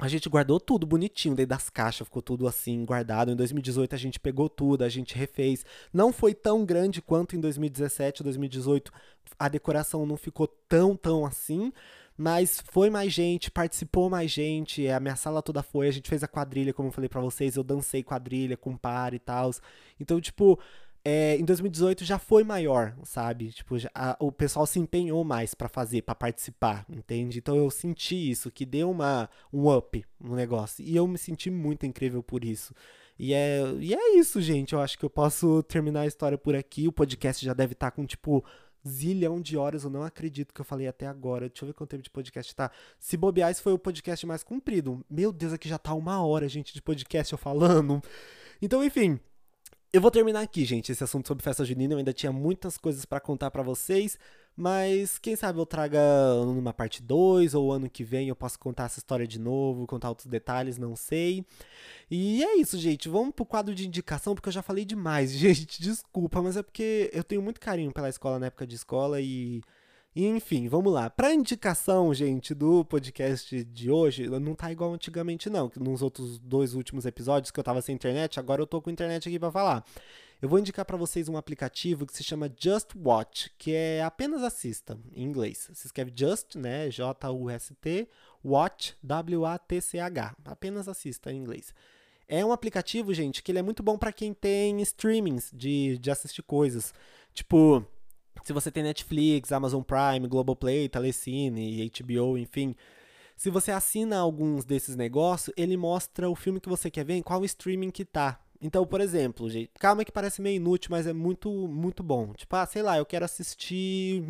A gente guardou tudo bonitinho, daí das caixas ficou tudo assim guardado. Em 2018 a gente pegou tudo, a gente refez. Não foi tão grande quanto em 2017, 2018 a decoração não ficou tão, tão assim, mas foi mais gente, participou mais gente, a minha sala toda foi, a gente fez a quadrilha, como eu falei para vocês, eu dancei quadrilha com par e tal. Então, tipo, é, em 2018 já foi maior, sabe? Tipo, já, a, o pessoal se empenhou mais para fazer, para participar, entende? Então eu senti isso, que deu uma, um up no negócio. E eu me senti muito incrível por isso. E é, e é isso, gente. Eu acho que eu posso terminar a história por aqui. O podcast já deve estar tá com, tipo, zilhão de horas. Eu não acredito que eu falei até agora. Deixa eu ver quanto tempo de podcast tá. Se bobear, foi o podcast mais comprido. Meu Deus, aqui já tá uma hora, gente, de podcast eu falando. Então, enfim. Eu vou terminar aqui, gente, esse assunto sobre festa junina. Eu ainda tinha muitas coisas para contar para vocês, mas quem sabe eu traga numa parte 2 ou ano que vem eu posso contar essa história de novo, contar outros detalhes, não sei. E é isso, gente. Vamos pro quadro de indicação, porque eu já falei demais, gente. Desculpa, mas é porque eu tenho muito carinho pela escola na época de escola e enfim, vamos lá. Para indicação, gente, do podcast de hoje, não tá igual antigamente não, nos outros dois últimos episódios que eu tava sem internet, agora eu tô com internet aqui para falar. Eu vou indicar para vocês um aplicativo que se chama Just Watch, que é apenas assista em inglês. Se escreve Just, né, J U S T, Watch, W A T C H. Apenas assista em inglês. É um aplicativo, gente, que ele é muito bom para quem tem streamings de, de assistir coisas. Tipo, se você tem Netflix, Amazon Prime, Globoplay, Telecine, HBO, enfim, se você assina alguns desses negócios, ele mostra o filme que você quer ver, em qual streaming que tá. Então, por exemplo, gente, calma que parece meio inútil, mas é muito, muito bom. Tipo, ah, sei lá, eu quero assistir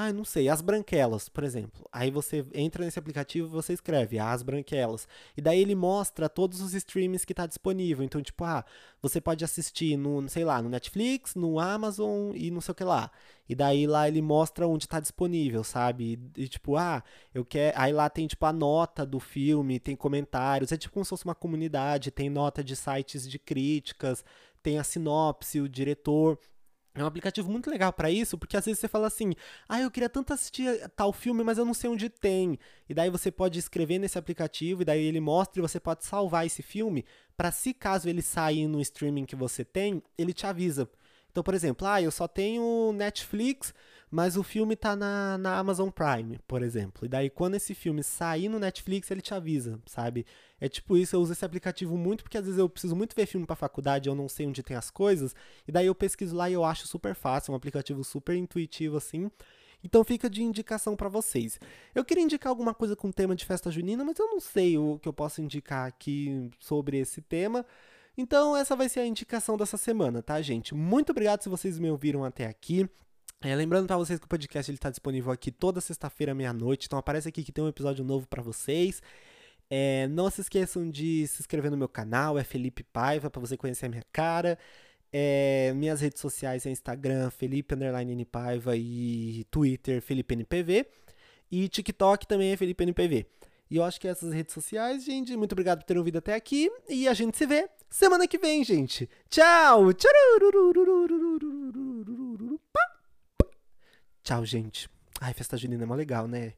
ah, não sei, As Branquelas, por exemplo. Aí você entra nesse aplicativo e você escreve As Branquelas. E daí ele mostra todos os streams que está disponível. Então, tipo, ah, você pode assistir no, sei lá, no Netflix, no Amazon e não sei o que lá. E daí lá ele mostra onde está disponível, sabe? E, e, tipo, ah, eu quero. Aí lá tem, tipo, a nota do filme, tem comentários. É tipo como se fosse uma comunidade, tem nota de sites de críticas, tem a sinopse, o diretor. É um aplicativo muito legal para isso, porque às vezes você fala assim: "Ah, eu queria tanto assistir tal filme, mas eu não sei onde tem". E daí você pode escrever nesse aplicativo e daí ele mostra e você pode salvar esse filme para se caso ele sair no streaming que você tem, ele te avisa. Então, por exemplo, ah, eu só tenho Netflix, mas o filme tá na, na Amazon Prime, por exemplo. E daí, quando esse filme sair no Netflix, ele te avisa, sabe? É tipo isso, eu uso esse aplicativo muito porque às vezes eu preciso muito ver filme pra faculdade, eu não sei onde tem as coisas, e daí eu pesquiso lá e eu acho super fácil, um aplicativo super intuitivo assim. Então fica de indicação para vocês. Eu queria indicar alguma coisa com tema de festa junina, mas eu não sei o que eu posso indicar aqui sobre esse tema. Então essa vai ser a indicação dessa semana, tá, gente? Muito obrigado se vocês me ouviram até aqui. É, lembrando para vocês que o podcast está disponível aqui toda sexta-feira meia-noite, então aparece aqui que tem um episódio novo para vocês. É, não se esqueçam de se inscrever no meu canal, é Felipe Paiva, para você conhecer a minha cara. É, minhas redes sociais é Instagram, Felipe Underline Paiva e Twitter, Felipe NPV. E TikTok também é Felipe NPV. E eu acho que essas redes sociais, gente, muito obrigado por terem ouvido até aqui. E a gente se vê semana que vem, gente. Tchau! Tchau, gente. Ai, festa junina é mó legal, né?